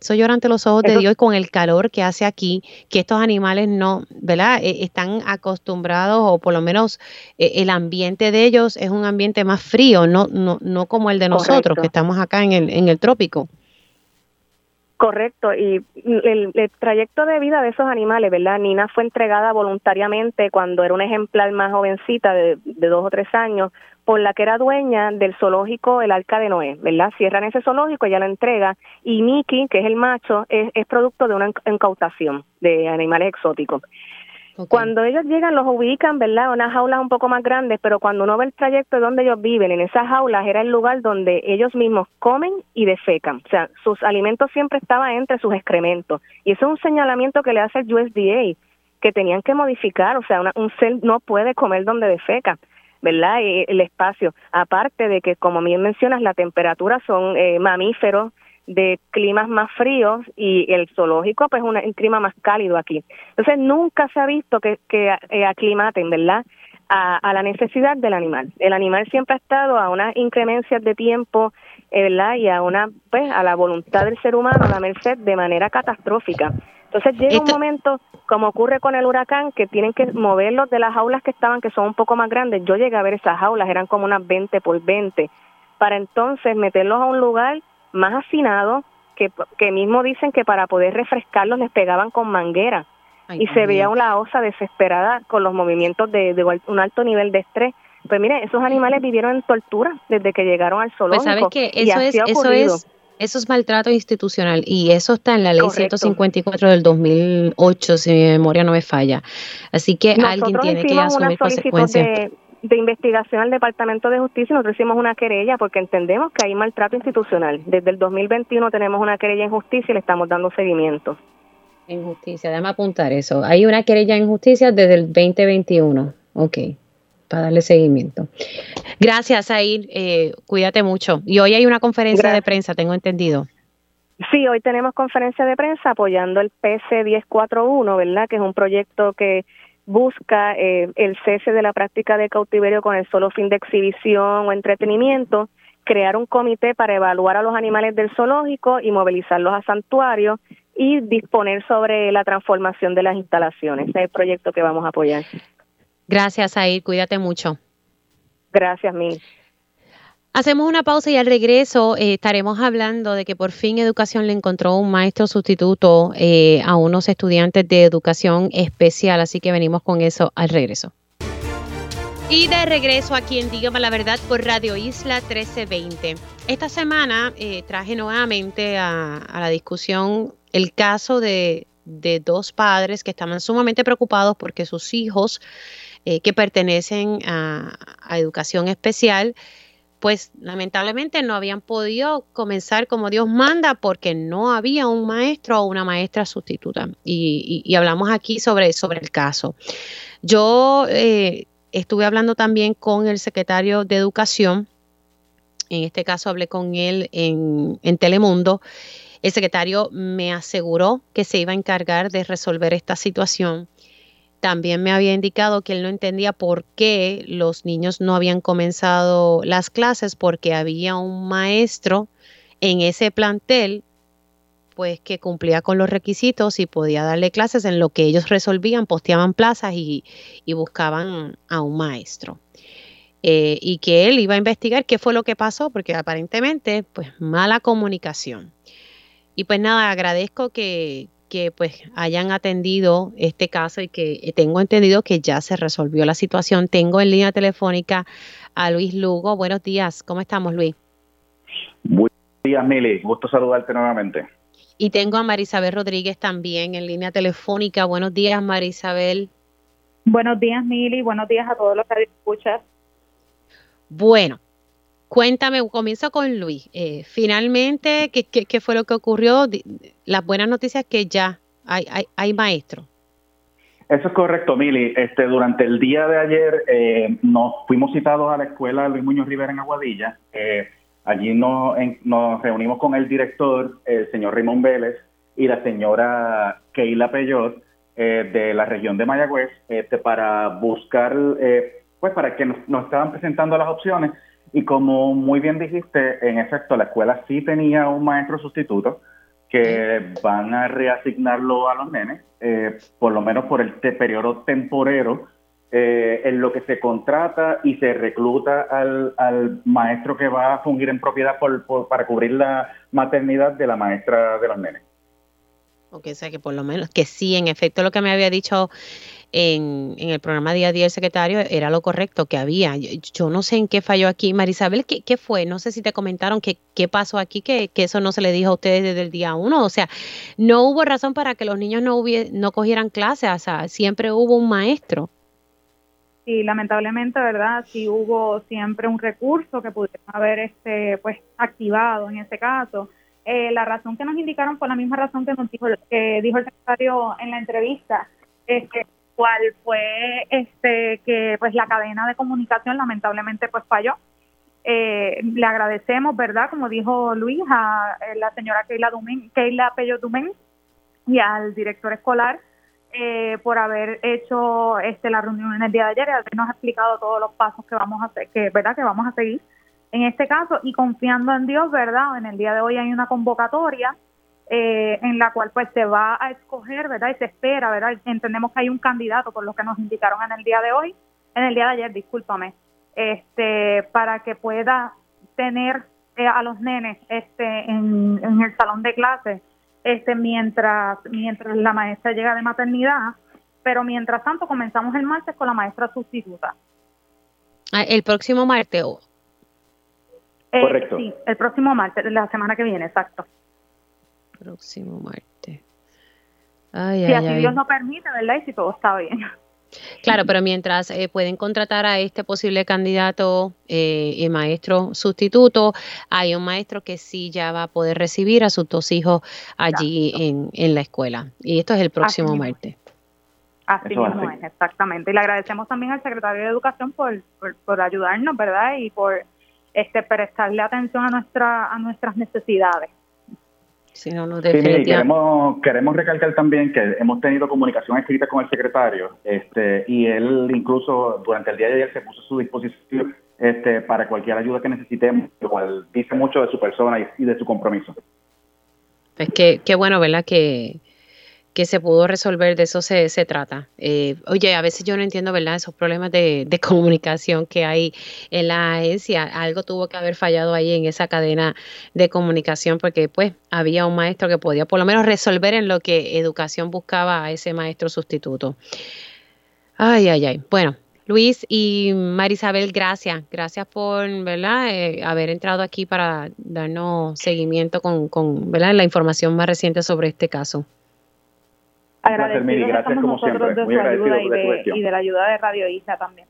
eso llora ante los ojos de Dios con el calor que hace aquí, que estos animales no, ¿verdad? E, están acostumbrados o por lo menos e, el ambiente de ellos es un ambiente más frío, no, no, no como el de nosotros que estamos acá en el, en el trópico. Correcto, y el, trayecto de vida de esos animales, ¿verdad? Nina fue entregada voluntariamente cuando era un ejemplar más jovencita de, dos o tres años por la que era dueña del zoológico El Arca de Noé, ¿verdad? Cierran ese zoológico, ella la entrega y Mickey, que es el macho, es, es producto de una incautación de animales exóticos. Cuando ellos llegan, los ubican, ¿verdad? Unas jaulas un poco más grandes, pero cuando uno ve el trayecto de donde ellos viven, en esas jaulas era el lugar donde ellos mismos comen y defecan. O sea, sus alimentos siempre estaban entre sus excrementos. Y eso es un señalamiento que le hace el USDA, que tenían que modificar. O sea, un ser no puede comer donde defeca. ¿verdad? Y el espacio. Aparte de que, como bien mencionas, la temperatura son eh, mamíferos de climas más fríos y el zoológico pues un, un clima más cálido aquí. Entonces nunca se ha visto que, que eh, aclimaten, ¿verdad? A, a, la necesidad del animal. El animal siempre ha estado a unas incremencias de tiempo, eh, ¿verdad? Y a una, pues, a la voluntad del ser humano, a la merced, de manera catastrófica. Entonces llega un momento, como ocurre con el huracán, que tienen que moverlos de las jaulas que estaban, que son un poco más grandes. Yo llegué a ver esas jaulas, eran como unas 20 por 20, para entonces meterlos a un lugar más afinados que, que mismo dicen que para poder refrescarlos les pegaban con manguera y se veía una osa desesperada con los movimientos de, de, un alto nivel de estrés. Pues mire, esos animales vivieron en tortura desde que llegaron al pues, zoológico. Pues sabes que eso es, eso es, eso es maltrato institucional y eso está en la ley 154 del 2008, si mi memoria no me falla. Así que alguien tiene que asumir consecuencias de investigación al Departamento de Justicia nosotros hicimos una querella porque entendemos que hay maltrato institucional. Desde el 2021 tenemos una querella en justicia y le estamos dando seguimiento. En justicia, déjame apuntar eso. Hay una querella en justicia desde el 2021. Ok, para darle seguimiento. Gracias, Air. Eh, cuídate mucho. Y hoy hay una conferencia de prensa, tengo entendido. Sí, hoy tenemos conferencia de prensa apoyando el PC 1041, ¿verdad? Que es un proyecto que busca eh, el cese de la práctica de cautiverio con el solo fin de exhibición o entretenimiento crear un comité para evaluar a los animales del zoológico y movilizarlos a santuarios y disponer sobre la transformación de las instalaciones. Ese es el proyecto que vamos a apoyar. Gracias, Air. Cuídate mucho. Gracias, Mil. Hacemos una pausa y al regreso eh, estaremos hablando de que por fin Educación le encontró un maestro sustituto eh, a unos estudiantes de educación especial, así que venimos con eso al regreso. Y de regreso aquí en Dígame la Verdad por Radio Isla 1320. Esta semana eh, traje nuevamente a, la discusión el caso de, dos padres que estaban sumamente preocupados porque sus hijos que pertenecen a educación especial pues lamentablemente no habían podido comenzar como Dios manda porque no había un maestro o una maestra sustituta. Y, hablamos aquí sobre, sobre el caso. Yo eh, estuve hablando también con el secretario de Educación, en este caso hablé con él en, en Telemundo. El secretario me aseguró que se iba a encargar de resolver esta situación también me había indicado que él no entendía por qué los niños no habían comenzado las clases porque había un maestro en ese plantel pues que cumplía con los requisitos y podía darle clases en lo que ellos resolvían, posteaban plazas y, buscaban a un maestro. Eh, y que él iba a investigar qué fue lo que pasó, porque aparentemente, pues mala comunicación. Y pues nada, agradezco que, que pues hayan atendido este caso y que tengo entendido que ya se resolvió la situación. Tengo en línea telefónica a Luis Lugo. Buenos días, ¿cómo estamos Luis? Buenos días Mili, gusto saludarte nuevamente. Y tengo a Marisabel Rodríguez también en línea telefónica. Buenos días Marisabel. Buenos días Mili, buenos días a todos los que escuchas. Bueno, Cuéntame, comienzo con Luis. Eh, finalmente, ¿qué, ¿qué, fue lo que ocurrió? Las buenas noticias que ya hay, hay, maestro. Eso es correcto, Mili. Este, durante el día de ayer eh, nos fuimos citados a la escuela Luis Muñoz Rivera en Aguadilla. Eh, allí nos, nos reunimos con el director, el señor Raymond Vélez, y la señora Keila Peyot de la región de Mayagüez este, para buscar, pues para que nos estaban presentando las opciones y como muy bien dijiste, en efecto, la escuela sí tenía un maestro sustituto que van a reasignarlo a los nenes, eh, por lo menos por el periodo temporero, eh, en lo que se contrata y se recluta al, al maestro que va a fungir en propiedad por, para cubrir la maternidad de la maestra de los nenes. Ok, o sea que por lo menos, que sí, en efecto, lo que me había dicho en, el programa día a día el secretario era lo correcto que había. Yo, no sé en qué falló aquí. Marisabel, ¿qué, ¿qué, fue? No sé si te comentaron qué, qué pasó aquí, que, que, eso no se le dijo a ustedes desde el día uno. O sea, no hubo razón para que los niños no, no cogieran clases. O sea, siempre hubo un maestro. Sí, lamentablemente, ¿verdad? Sí hubo siempre un recurso que pudiera haber este, pues, activado en ese caso. Eh, la razón que nos indicaron fue la misma razón que nos dijo, que dijo el secretario en la entrevista, es que cual fue este que pues la cadena de comunicación lamentablemente pues falló. Eh, le agradecemos, ¿verdad? Como dijo Luis, a eh, la señora Keila, Dumen, Keila Pello Dumen y al director escolar eh, por haber hecho este la reunión en el día de ayer y habernos explicado todos los pasos que vamos a hacer, que verdad que vamos a seguir en este caso y confiando en Dios, ¿verdad? En el día de hoy hay una convocatoria eh, en la cual pues se va a escoger, ¿verdad? Y se espera, ¿verdad? Entendemos que hay un candidato por lo que nos indicaron en el día de hoy, en el día de ayer, discúlpame, este, para que pueda tener eh, a los nenes este, en, el salón de clases este, mientras, mientras la maestra llega de maternidad, pero mientras tanto comenzamos el martes con la maestra sustituta. Ah, ¿El próximo martes? Eh, Correcto. Sí, el próximo martes, la semana que viene, exacto próximo martes. Ay, si así Dios no permite, ¿verdad? Y si todo está bien. Claro, pero mientras eh, pueden contratar a este posible candidato eh, y maestro sustituto, hay un maestro que sí ya va a poder recibir a sus dos hijos allí en, en, la escuela. Y esto es el próximo martes. Así mismo es, exactamente. Y le agradecemos también al secretario de Educación por, por, por ayudarnos, ¿verdad? Y por este prestarle atención a, nuestra, a nuestras necesidades. Sí, queremos, queremos recalcar también que hemos tenido comunicación escrita con el secretario este, y él incluso durante el día de ayer se puso a su disposición este, para cualquier ayuda que necesitemos, lo cual dice mucho de su persona y, de su compromiso. Pues qué, qué bueno, ¿verdad? Que, que se pudo resolver, de eso se, se trata. Eh, oye, a veces yo no entiendo, ¿verdad? Esos problemas de, de, (laughs) comunicación que hay en la agencia. Algo tuvo que haber fallado ahí en esa cadena de comunicación porque pues había un maestro que podía por lo menos resolver en lo que educación buscaba a ese maestro sustituto. Ay, ay, ay. Bueno, Luis y Marisabel, gracias. Gracias por ¿verdad? Eh, haber entrado aquí para darnos seguimiento con, con ¿verdad? la información más reciente sobre este caso. Agradecidos gracias como siempre. De Muy ayuda y de, y de la ayuda de Radio Isla también.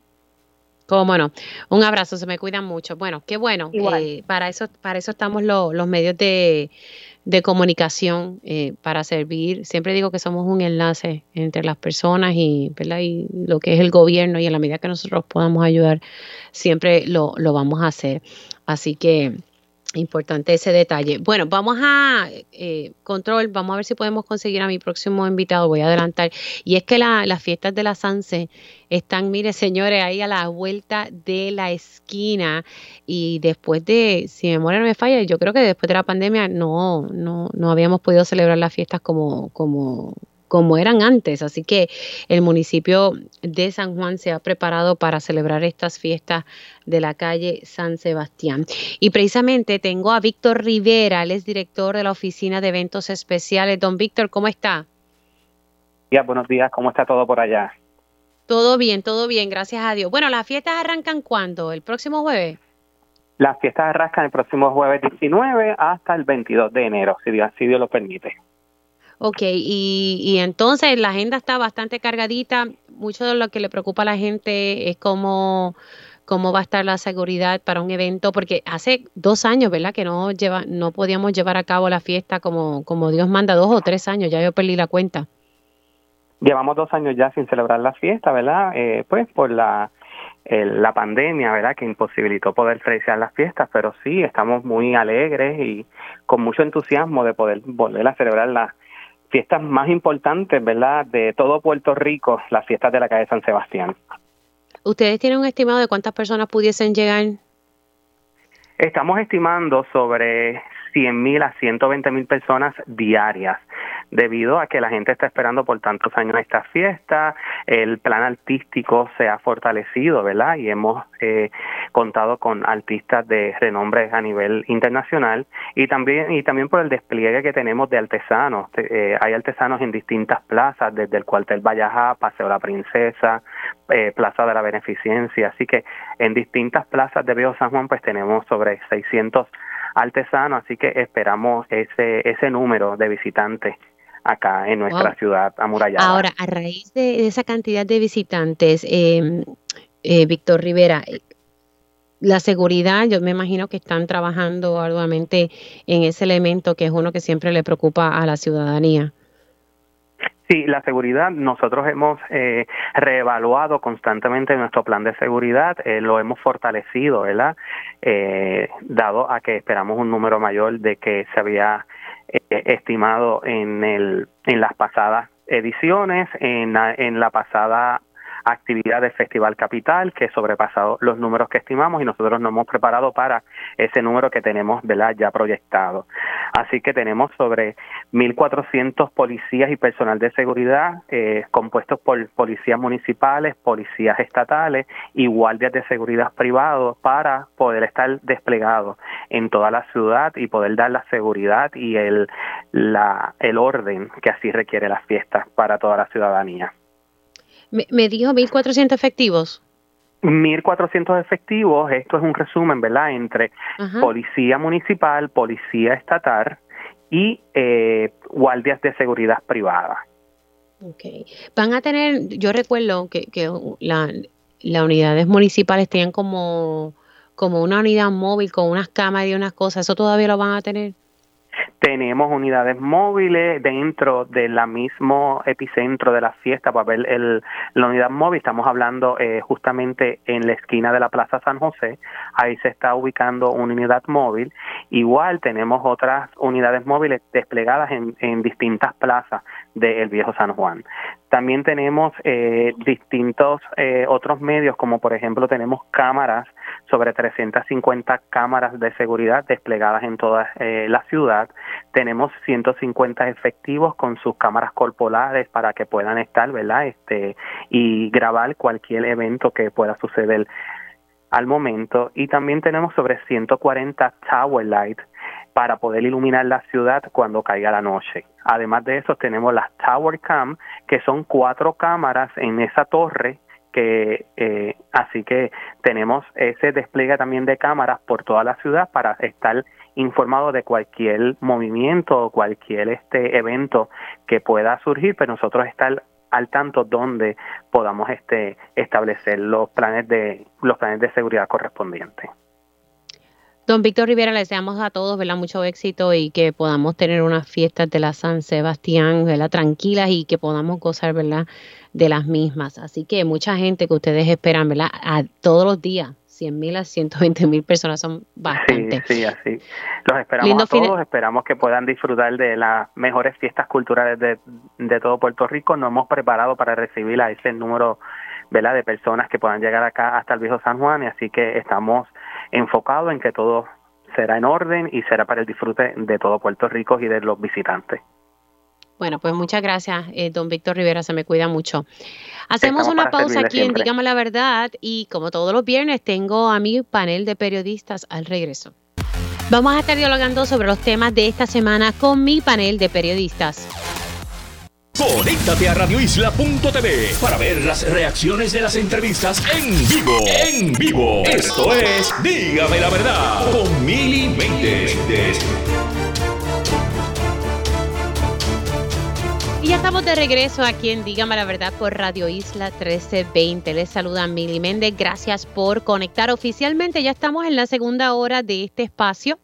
Cómo no. Un abrazo, se me cuidan mucho. Bueno, qué bueno. Eh, para eso, para eso estamos los medios de, de comunicación eh, para servir. Siempre digo que somos un enlace entre las personas y, ¿verdad? y lo que es el gobierno y en la medida que nosotros podamos ayudar, siempre lo, lo vamos a hacer. Así que Importante ese detalle. Bueno, vamos a eh, control, vamos a ver si podemos conseguir a mi próximo invitado, voy a adelantar. Y es que las fiestas de la Sanse están, mire señores, ahí a la vuelta de la esquina y después de, si mi memoria no me falla, yo creo que después de la pandemia no, no, no habíamos podido celebrar las fiestas como, como, como eran antes. Así que el municipio de San Juan se ha preparado para celebrar estas fiestas de la calle San Sebastián. Y precisamente tengo a Víctor Rivera, él es director de la Oficina de Eventos Especiales. Don Víctor, ¿cómo está? Ya, buenos días, ¿cómo está todo por allá? Todo bien, todo bien, gracias a Dios. Bueno, ¿las fiestas arrancan cuándo? ¿El próximo jueves? Las fiestas arrancan el próximo jueves 19 hasta el 22 de enero, si Dios, si Dios lo permite. Ok, y, entonces la agenda está bastante cargadita. Mucho de lo que le preocupa a la gente es cómo, cómo va a estar la seguridad para un evento, porque hace dos años, ¿verdad? Que no lleva, no podíamos llevar a cabo la fiesta como, como Dios manda, dos o tres años, ya yo perdí la cuenta. Llevamos dos años ya sin celebrar la fiesta, ¿verdad? Eh, pues por la, la pandemia, ¿verdad? Que imposibilitó poder realizar las fiestas, pero sí, estamos muy alegres y con mucho entusiasmo de poder volver a celebrar la, fiestas más importantes, ¿verdad?, de todo Puerto Rico, las fiestas de la calle San Sebastián. ¿Ustedes tienen un estimado de cuántas personas pudiesen llegar? Estamos estimando sobre 100 mil a 120 mil personas diarias debido a que la gente está esperando por tantos años esta fiesta, el plan artístico se ha fortalecido, ¿verdad? Y hemos eh, contado con artistas de renombre a nivel internacional y también y también por el despliegue que tenemos de artesanos. Eh, hay artesanos en distintas plazas, desde el cuartel Vallajá, Paseo La Princesa, eh, Plaza de la Beneficencia, así que en distintas plazas de Viejo San Juan pues tenemos sobre 600 artesanos, así que esperamos ese ese número de visitantes acá en nuestra ciudad amurallada. Ahora, a raíz de esa cantidad de visitantes, em, eh, Víctor Rivera, eh, la seguridad, yo me imagino que están trabajando arduamente en ese elemento que es uno que siempre le preocupa a la ciudadanía. Sí, la seguridad, nosotros hemos eh, reevaluado constantemente nuestro plan de seguridad, eh, lo hemos fortalecido, ¿verdad? Eh, dado a que esperamos un número mayor de que se había eh, estimado en, el, en las pasadas ediciones, en la, en la pasada actividad del Festival Capital que sobrepasado los números que estimamos y nosotros nos hemos preparado para ese número que tenemos ¿verdad? ya proyectado. Así que tenemos sobre 1.400 policías y personal de seguridad eh, compuestos por policías municipales, policías estatales y guardias de seguridad privados para poder estar desplegados en toda la ciudad y poder dar la seguridad y el, la, el orden que así requiere las fiestas para toda la ciudadanía. Me, me dijo 1.400 efectivos. 1.400 efectivos, esto es un resumen, ¿verdad?, entre policía municipal, policía estatal y eh, guardias de seguridad privada. Ok. Van a tener, yo recuerdo que, que la, las unidades municipales tenían como, como una unidad móvil con unas cámaras y unas cosas, ¿eso todavía lo van a tener? Tenemos unidades móviles dentro del mismo epicentro de la fiesta para ver el, la unidad móvil. Estamos hablando eh, justamente en la esquina de la Plaza San José. Ahí se está ubicando una unidad móvil. Igual tenemos otras unidades móviles desplegadas en, en distintas plazas del Viejo San Juan. También tenemos eh, distintos eh, otros medios, como por ejemplo tenemos cámaras, sobre 350 cámaras de seguridad desplegadas en toda eh, la ciudad. Tenemos 150 efectivos con sus cámaras corporales para que puedan estar, ¿verdad? Este, y grabar cualquier evento que pueda suceder al momento. Y también tenemos sobre 140 tower lights para poder iluminar la ciudad cuando caiga la noche. Además de eso, tenemos las Tower Cam, que son cuatro cámaras en esa torre que eh, así que tenemos ese despliegue también de cámaras por toda la ciudad para estar informado de cualquier movimiento o cualquier este evento que pueda surgir, pero nosotros estar al tanto donde podamos este establecer los planes de los planes de seguridad correspondientes. Don Víctor Rivera, le deseamos a todos ¿verdad? mucho éxito y que podamos tener unas fiestas de la San Sebastián ¿verdad? tranquilas y que podamos gozar ¿verdad? de las mismas. Así que mucha gente que ustedes esperan ¿verdad? a todos los días, 100 mil a 120 mil personas son bastantes. Sí, sí, así. Los esperamos a todos, esperamos que puedan disfrutar de las mejores fiestas culturales de, de todo Puerto Rico. Nos hemos preparado para recibir a ese número ¿verdad? de personas que puedan llegar acá hasta el viejo San Juan y así que estamos enfocado en que todo será en orden y será para el disfrute de todo Puerto Rico y de los visitantes. Bueno, pues muchas gracias, eh, don Víctor Rivera, se me cuida mucho. Hacemos una pausa aquí en Dígame la Verdad y como todos los viernes tengo a mi panel de periodistas al regreso. Vamos a estar dialogando sobre los temas de esta semana con mi panel de periodistas. Conéctate a radioisla.tv para ver las reacciones de las entrevistas en vivo. En vivo. Esto es Dígame la verdad con Mili Méndez. Y ya estamos de regreso aquí en Dígame la Verdad por Radio Isla 1320. Les saluda Mili Méndez. Gracias por conectar oficialmente. Ya estamos en la segunda hora de este espacio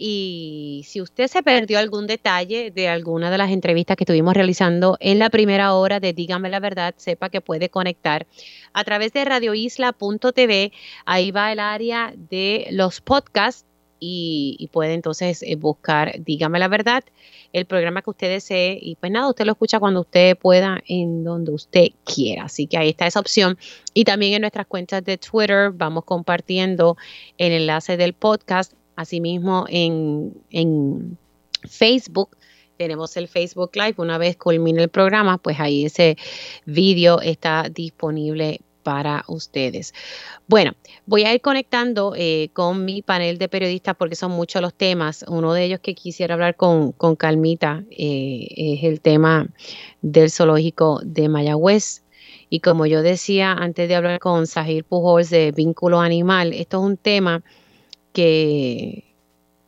y si usted se perdió algún detalle de alguna de las entrevistas que estuvimos realizando en la primera hora de Dígame la Verdad, sepa que puede conectar a través de radioisla.tv. Ahí va el área de los podcasts y, puede entonces eh, buscar Dígame la Verdad, el programa que usted desee. Y pues nada, usted lo escucha cuando usted pueda, en donde usted quiera. Así que ahí está esa opción. Y también en nuestras cuentas de Twitter vamos compartiendo el enlace del podcast Asimismo, en, en Facebook tenemos el Facebook Live. Una vez culmine el programa, pues ahí ese vídeo está disponible para ustedes. Bueno, voy a ir conectando eh, con mi panel de periodistas porque son muchos los temas. Uno de ellos que quisiera hablar con, con Calmita eh, es el tema del zoológico de Mayagüez. Y como yo decía antes de hablar con Sahir Pujols de vínculo animal, esto es un tema que,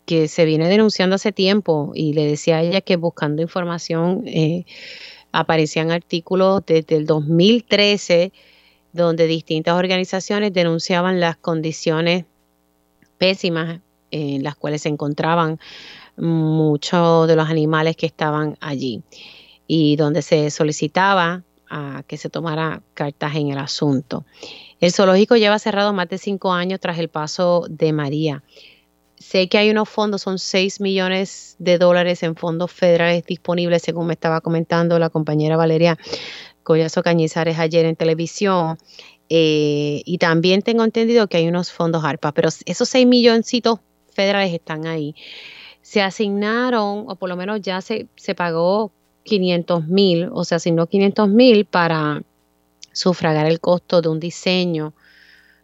que se viene denunciando hace tiempo y le decía a ella que buscando información eh, aparecían artículos desde el 2013 donde distintas organizaciones denunciaban las condiciones pésimas en las cuales se encontraban muchos de los animales que estaban allí y donde se solicitaba a que se tomara cartas en el asunto. El zoológico lleva cerrado más de cinco años tras el paso de María. Sé que hay unos fondos, son 6 millones de dólares en fondos federales disponibles, según me estaba comentando la compañera Valeria Collazo Cañizares ayer en televisión. Eh, y también tengo entendido que hay unos fondos ARPA, pero esos 6 milloncitos federales están ahí. Se asignaron, o por lo menos ya se, se pagó 500 mil, o se asignó 500 mil para sufragar el costo de un diseño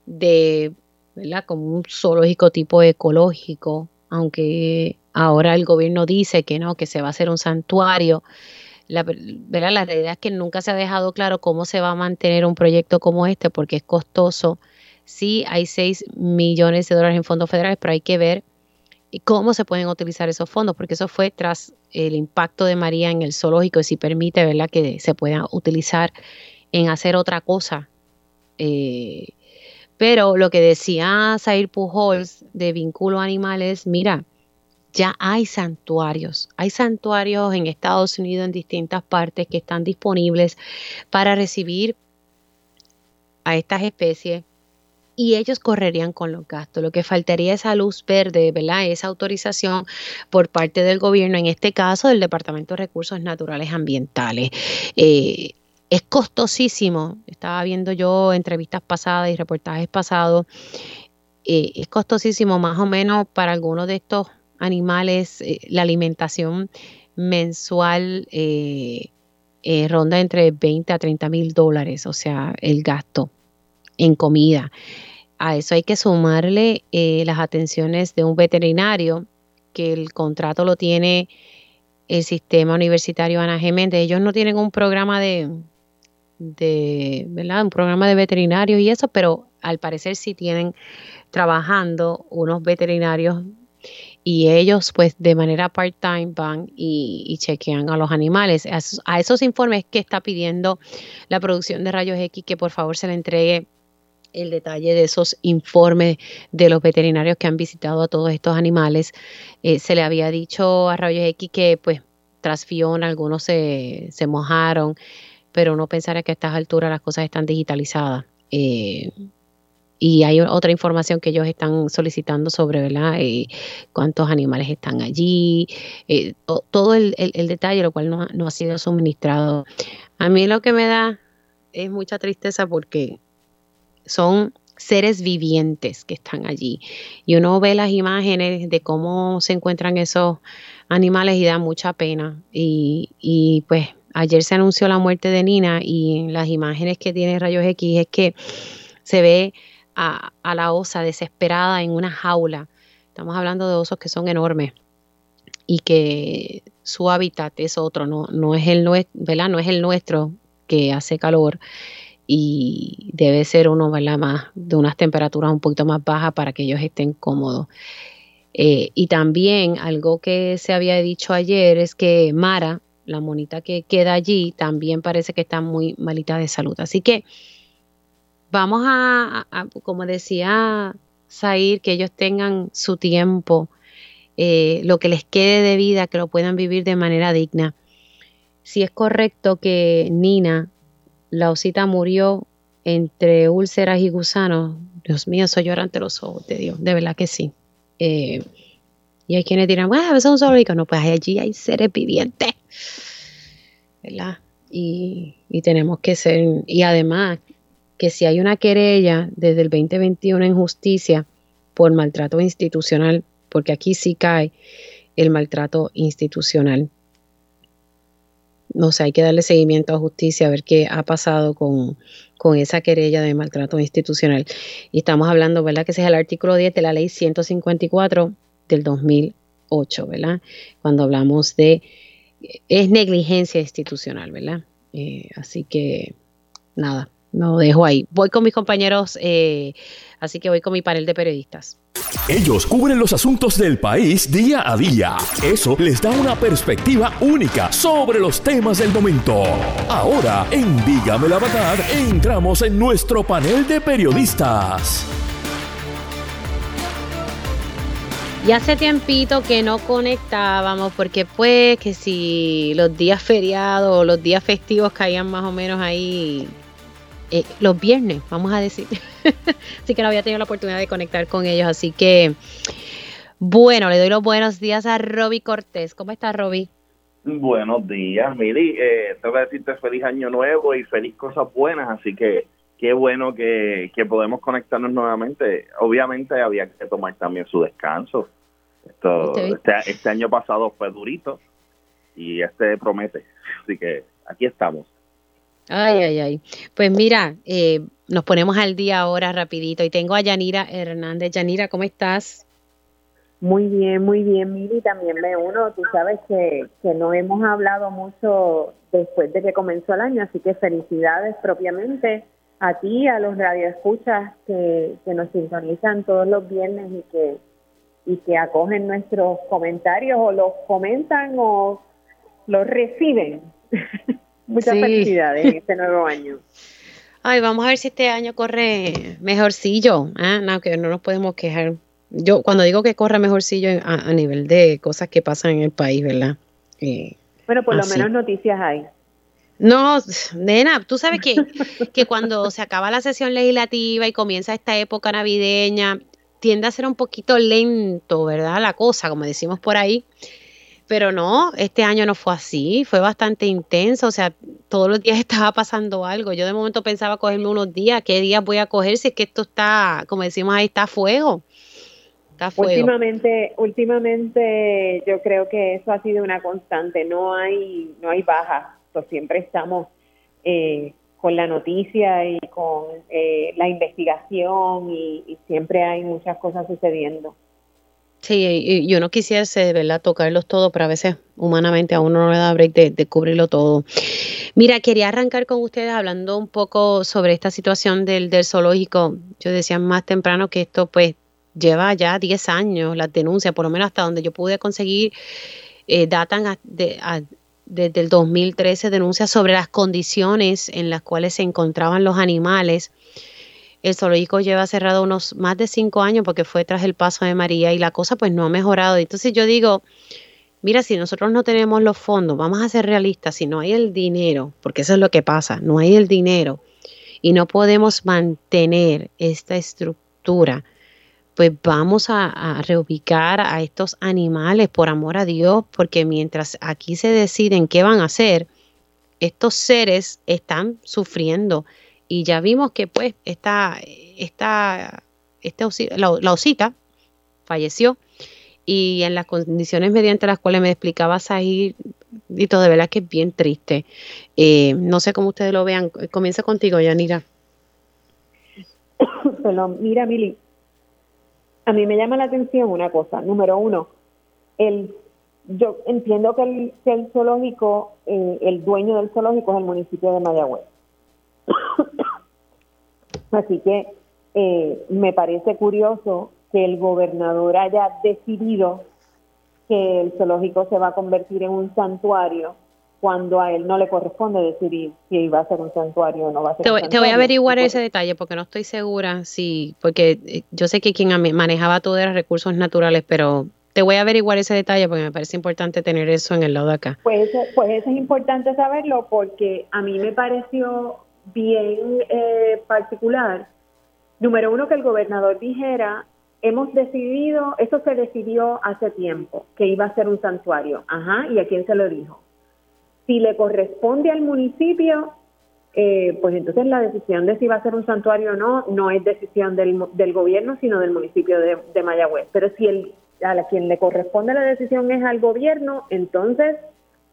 de, ¿verdad? Como un zoológico tipo ecológico, aunque ahora el gobierno dice que no, que se va a hacer un santuario. La, ¿verdad? la realidad es que nunca se ha dejado claro cómo se va a mantener un proyecto como este porque es costoso. Sí, hay 6 millones de dólares en fondos federales, pero hay que ver cómo se pueden utilizar esos fondos, porque eso fue tras el impacto de María en el zoológico y si permite ¿verdad? que se pueda utilizar en hacer otra cosa. Eh, pero lo que decía Zair Pujols de Vínculo Animales, mira, ya hay santuarios. Hay santuarios en Estados Unidos en distintas partes que están disponibles para recibir a estas especies y ellos correrían con los gastos. Lo que faltaría es esa luz verde, ¿verdad? Esa autorización por parte del gobierno, en este caso del Departamento de Recursos Naturales Ambientales. Eh, es costosísimo. Estaba viendo yo entrevistas pasadas y reportajes pasados. Eh, es costosísimo más o menos para algunos de estos animales eh, la alimentación mensual eh, ronda entre 20 a 30 mil dólares, o sea, el gasto en comida. A eso hay que sumarle las atenciones de un veterinario que el contrato lo tiene el sistema universitario Ana Geméndez. Ellos no tienen un programa de, de, ¿verdad? Un programa de veterinarios y eso, pero al parecer sí tienen trabajando unos veterinarios y ellos pues de manera part-time van y, chequean a los animales. A esos, informes que está pidiendo la producción de rayos X que por favor se le entregue el detalle de esos informes de los veterinarios que han visitado a todos estos animales. Eh, se le había dicho a Rayos X que pues tras Fiona algunos se, se mojaron pero no pensar que a estas alturas las cosas están digitalizadas. Eh, y hay otra información que ellos están solicitando sobre ¿verdad? Eh, cuántos animales están allí, eh, todo el, detalle, lo cual no, no, ha sido suministrado. A mí lo que me da es mucha tristeza porque son seres vivientes que están allí. Y uno ve las imágenes de cómo se encuentran esos animales y da mucha pena. Y, y pues ayer se anunció la muerte de Nina y las imágenes que tiene Rayos X es que se ve a, la osa desesperada en una jaula. Estamos hablando de osos que son enormes y que su hábitat es otro, no, no, es el ¿verdad? no es el nuestro que hace calor y debe ser uno de unas temperaturas un poquito más bajas para que ellos estén cómodos. Eh, y también algo que se había dicho ayer es que Mara, la monita que queda allí también parece que está muy malita de salud. Así que vamos a, como decía Zair, que ellos tengan su tiempo, eh, lo que les quede de vida, que lo puedan vivir de manera digna. Si es correcto que Nina, la osita, murió entre úlceras y gusanos, Dios mío, eso llora ante los ojos de Dios, de verdad que sí. Eh, y hay quienes dirán, bueno, eso es un zoológico. No, pues allí hay seres vivientes. ¿Verdad? Y, tenemos que ser, y además, que si hay una querella desde el 2021 en justicia por maltrato institucional, porque aquí sí cae el maltrato institucional. No sé, hay que darle seguimiento a justicia a ver qué ha pasado con, con esa querella de maltrato institucional. Y estamos hablando, ¿verdad? Que ese es el artículo 10 de la ley 154 del 2008, ¿verdad? Cuando hablamos de, es negligencia institucional, ¿verdad? Eh, así que, nada, lo dejo ahí. Voy con mis compañeros, eh, así que voy con mi panel de periodistas. Ellos cubren los asuntos del país día a día. Eso les da una perspectiva única sobre los temas del momento. Ahora, en Dígame la Verdad, entramos en nuestro panel de periodistas. Y hace tiempito que no conectábamos porque pues que si los días feriados o los días festivos caían más o menos ahí eh, los viernes, vamos a decir. (laughs) así que no había tenido la oportunidad de conectar con ellos. Así que, bueno, le doy los buenos días a Roby Cortés. ¿Cómo está Roby? Buenos días, Mili. Eh, tengo que decirte feliz año nuevo y feliz cosas buenas. Así que qué bueno que, que podemos conectarnos nuevamente. Obviamente había que tomar también su descanso esto, este, este, año pasado fue durito y este promete. Así que aquí estamos. Ay, ay, ay. Pues mira, eh, nos ponemos al día ahora rapidito y tengo a Yanira Hernández. Yanira, ¿cómo estás? Muy bien, muy bien, Miri. También me uno. Tú sabes que, que no hemos hablado mucho después de que comenzó el año, así que felicidades propiamente a ti, a los radioescuchas que, que nos sintonizan todos los viernes y que y que acogen nuestros comentarios o los comentan o los reciben. (laughs) Muchas felicidades en este nuevo año. (laughs) Ay, vamos a ver si este año corre mejorcillo, ¿eh? no, que no nos podemos quejar. Yo cuando digo que corre mejorcillo a, nivel de cosas que pasan en el país, ¿verdad? Eh, bueno, por lo menos noticias hay. No, nena, tú sabes que, que cuando se acaba la sesión legislativa y comienza esta época navideña, tiende a ser un poquito lento, ¿verdad? La cosa, como decimos por ahí. Pero no, este año no fue así, fue bastante intenso, o sea, todos los días (laughs) estaba pasando algo. Yo de momento pensaba cogerme unos días, ¿qué días voy a coger si es que esto está, como decimos ahí, está a fuego? Está a fuego. Últimamente, últimamente yo creo que eso ha sido una constante, no hay, no hay baja, siempre estamos eh, con la noticia y con eh, la investigación y siempre hay muchas cosas sucediendo. Sí, yo no quisiese, ¿verdad?, tocarlos todos, pero a veces humanamente a uno no le da break de, cubrirlo todo. Mira, quería arrancar con ustedes hablando un poco sobre esta situación del, del zoológico. Yo decía más temprano que esto pues lleva ya 10 años, las denuncias, por lo menos hasta donde yo pude conseguir, eh, datan de, desde el 2013 denuncias sobre las condiciones en las cuales se encontraban los animales el zoológico lleva cerrado unos más de cinco años porque fue tras el paso de María y la cosa pues no ha mejorado. Entonces yo digo, mira, si nosotros no tenemos los fondos, vamos a ser realistas, si no hay el dinero, porque eso es lo que pasa, no hay el dinero y no podemos mantener esta estructura, pues vamos a, reubicar a estos animales por amor a Dios, porque mientras aquí se deciden qué van a hacer, estos seres están sufriendo y ya vimos que pues esta, esta, esta la, osita falleció y en las condiciones mediante las cuales me explicabas ahí, y todo de verdad que es bien triste. Eh, no sé cómo ustedes lo vean. Comienza contigo, Yanira. (coughs) Mira, Mili, a mí me llama la atención una cosa. Número uno, el, yo entiendo que el, el zoológico, eh, el dueño del zoológico es el municipio de Mayagüez. (coughs) Así que eh, me parece curioso que el gobernador haya decidido que el zoológico se va a convertir en un santuario cuando a él no le corresponde decidir si iba a ser un santuario o no va a ser. Te, un santuario. te voy a averiguar ese detalle porque no estoy segura si, porque eh, yo sé que quien manejaba todo era recursos naturales, pero te voy a averiguar ese detalle porque me parece importante tener eso en el lado de acá. Pues, pues eso es importante saberlo porque a mí me pareció bien eh, particular. Número uno, que el gobernador dijera, hemos decidido, eso se decidió hace tiempo, que iba a ser un santuario. Ajá, ¿y a quién se lo dijo? Si le corresponde al municipio, eh, pues entonces la decisión de si va a ser un santuario o no, no es decisión del, del gobierno, sino del municipio de, Mayagüez. Pero si el, a la quien le corresponde la decisión es al gobierno, entonces,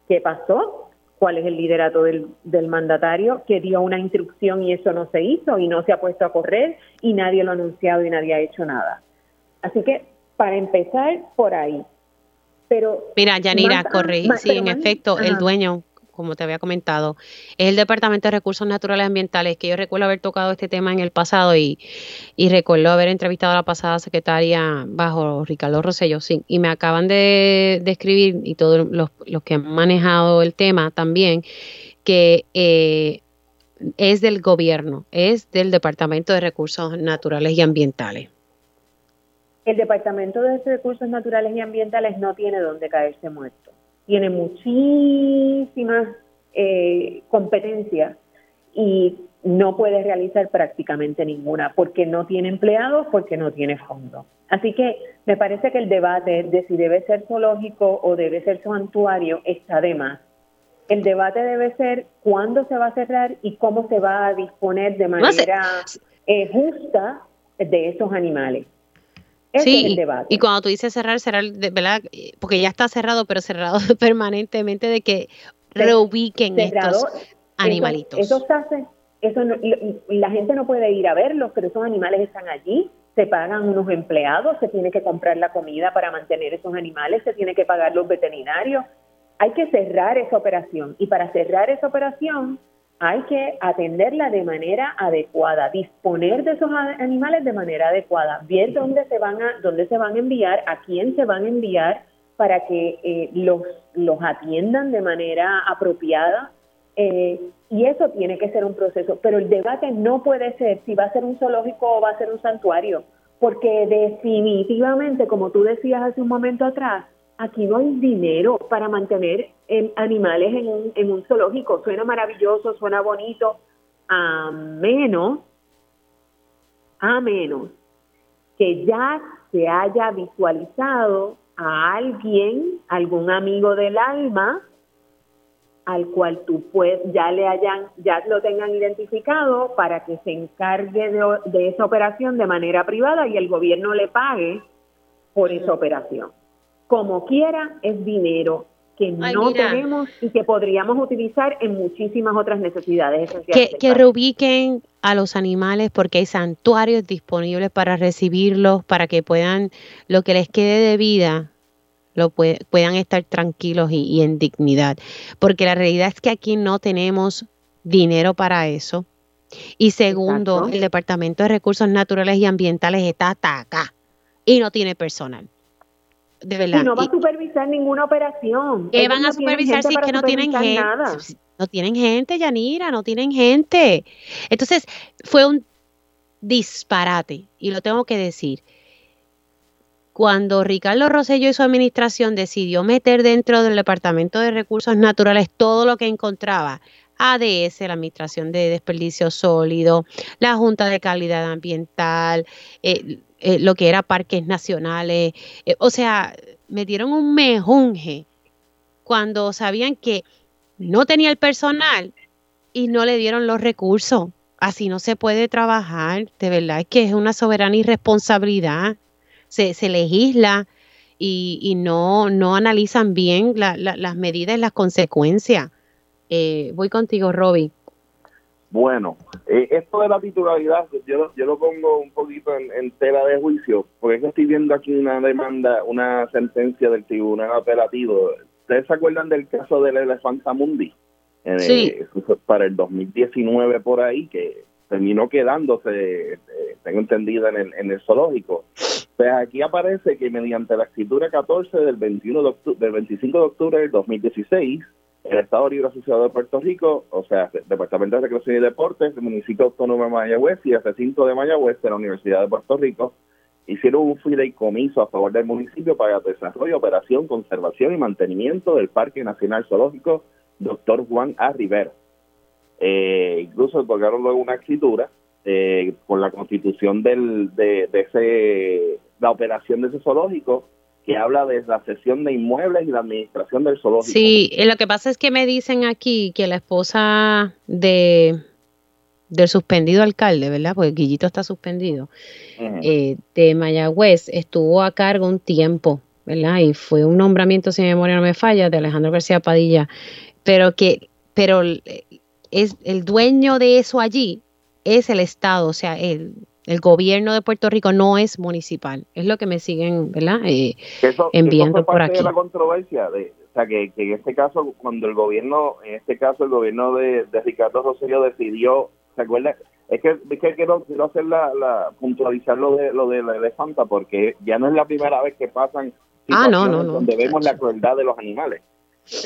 ¿qué pasó? cuál es el liderato del, mandatario, que dio una instrucción y eso no se hizo y no se ha puesto a correr y nadie lo ha anunciado y nadie ha hecho nada. Así que, para empezar, por ahí. Pero Mira, Yanira, corrí, sí, en efecto, el dueño como te había comentado, es el Departamento de Recursos Naturales y Ambientales, que yo recuerdo haber tocado este tema en el pasado y, y recuerdo haber entrevistado a la pasada secretaria bajo Ricardo Rosello, sí, y me acaban de, escribir, y todos los, que han manejado el tema también, que eh, es del gobierno, es del Departamento de Recursos Naturales y Ambientales. El Departamento de Recursos Naturales y Ambientales no tiene donde caerse muerto tiene muchísimas eh, competencias y no puede realizar prácticamente ninguna porque no tiene empleados, porque no tiene fondos. Así que me parece que el debate de si debe ser zoológico o debe ser santuario está de más. El debate debe ser cuándo se va a cerrar y cómo se va a disponer de manera eh, justa de esos animales sí, Y cuando tú dices cerrar, cerrar, ¿verdad? Porque ya está cerrado, pero cerrado (laughs) permanentemente de que reubiquen estos animalitos. Eso, está, eso la gente no puede ir a verlos, pero esos animales están allí, se pagan unos empleados, se tiene que comprar la comida para mantener esos animales, se tiene que pagar los veterinarios. Hay que cerrar esa operación y para cerrar esa operación hay que atenderla de manera adecuada, disponer de esos animales de manera adecuada, ver dónde se van a, dónde se van a enviar, a quién se van a enviar para que eh, los, los atiendan de manera apropiada. Eh, y eso tiene que ser un proceso, pero el debate no puede ser si va a ser un zoológico o va a ser un santuario, porque definitivamente, como tú decías hace un momento atrás, aquí no hay dinero para mantener animales en un, en un zoológico. Suena maravilloso, suena bonito, a menos, a menos que ya se haya visualizado a alguien, algún amigo del alma, al cual tú puedes, ya le hayan, ya lo tengan identificado para que se encargue de, esa operación de manera privada y el gobierno le pague por esa operación. Como quiera, es dinero que no tenemos y que podríamos utilizar en muchísimas otras necesidades Que, que reubiquen a los animales porque hay santuarios disponibles para recibirlos, para que puedan, lo que les quede de vida, lo puedan estar tranquilos y, en dignidad. Porque la realidad es que aquí no tenemos dinero para eso. Y segundo, el Departamento de Recursos Naturales y Ambientales está hasta acá y no tiene personal. De verdad. Y no va a supervisar ninguna operación. ¿Qué van a supervisar si es que no tienen gente? No tienen gente, Yanira, no tienen gente. Entonces, fue un disparate, y lo tengo que decir cuando Ricardo Rosello y su administración decidió meter dentro del Departamento de Recursos Naturales todo lo que encontraba, ADS, la Administración de Desperdicio Sólido, la Junta de Calidad Ambiental, eh, eh, lo que era parques nacionales, eh, o sea, metieron un mejunje cuando sabían que no tenía el personal y no le dieron los recursos. Así no se puede trabajar, de verdad es que es una soberana irresponsabilidad se, legisla y, no, no analizan bien las medidas y las consecuencias. Eh, voy contigo, Roby. Bueno, eh, esto de la titularidad, yo, yo lo pongo un poquito en, tela de juicio, porque es que estoy viendo aquí una demanda, una sentencia del Tribunal Apelativo. ¿Ustedes se acuerdan del caso del Elefanta Mundi? sí. para el 2019 por ahí, que terminó quedándose, eh, tengo entendido, en el, en el zoológico. Pues aquí aparece que mediante la escritura 14 del 21 de del 25 de octubre del 2016, el Estado Libre Asociado de Puerto Rico, o sea, Departamento de Recreación y Deportes, el Municipio Autónomo de Mayagüez y el recinto de Mayagüez de la Universidad de Puerto Rico hicieron un fideicomiso a favor del municipio para el desarrollo, operación, conservación y mantenimiento del Parque Nacional Zoológico Dr. Juan A. Rivera. Eh, incluso otorgaron luego una escritura eh, por la constitución del, de, ese, la operación de ese zoológico que habla de la cesión de inmuebles y la administración del zoológico. Sí, eh, lo que pasa es que me dicen aquí que la esposa de del suspendido alcalde, ¿verdad? Porque Guillito está suspendido, eh, de Mayagüez, estuvo a cargo un tiempo, ¿verdad? Y fue un nombramiento, si mi memoria no me falla, de Alejandro García Padilla, pero que, pero es el dueño de eso allí es el Estado, o sea, el, el gobierno de Puerto Rico no es municipal. Es lo que me siguen, ¿verdad? Eh, enviando por aquí. De la controversia, de, o sea, que, en este caso, cuando el gobierno, en este caso el gobierno de, Ricardo Rosselló decidió, ¿se acuerda? Es que, es que quiero, quiero hacer la, la, puntualizar lo de, lo de la elefanta, porque ya no es la primera vez que pasan ah, no, no, no. donde vemos la crueldad de los animales.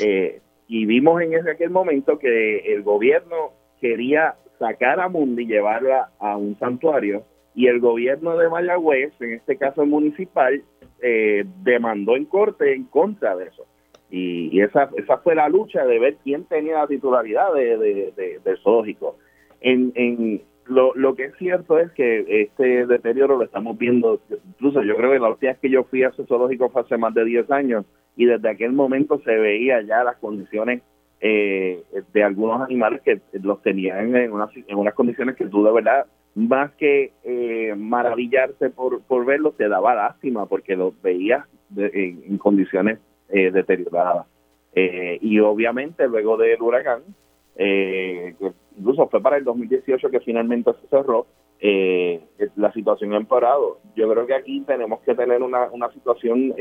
Eh, y vimos en ese, aquel momento que el gobierno quería sacar a Mundi y llevarla a un santuario y el gobierno de Mayagüez, en este caso municipal, eh, demandó en corte en contra de eso. Y, esa, esa fue la lucha de ver quién tenía la titularidad de, del zoológico. En, en lo, lo que es cierto es que este deterioro lo estamos viendo, incluso yo creo que la última vez que yo fui a ese zoológico fue hace más de 10 años y desde aquel momento se veía ya las condiciones eh, de algunos animales que los tenían en unas, en unas condiciones que tú de verdad, más que eh, maravillarte por, por verlos, te daba lástima porque los veías en, condiciones eh, deterioradas. Eh, y obviamente luego del huracán, que incluso fue para el 2018 que finalmente se cerró, la situación ha empeorado. Yo creo que aquí tenemos que tener una, una situación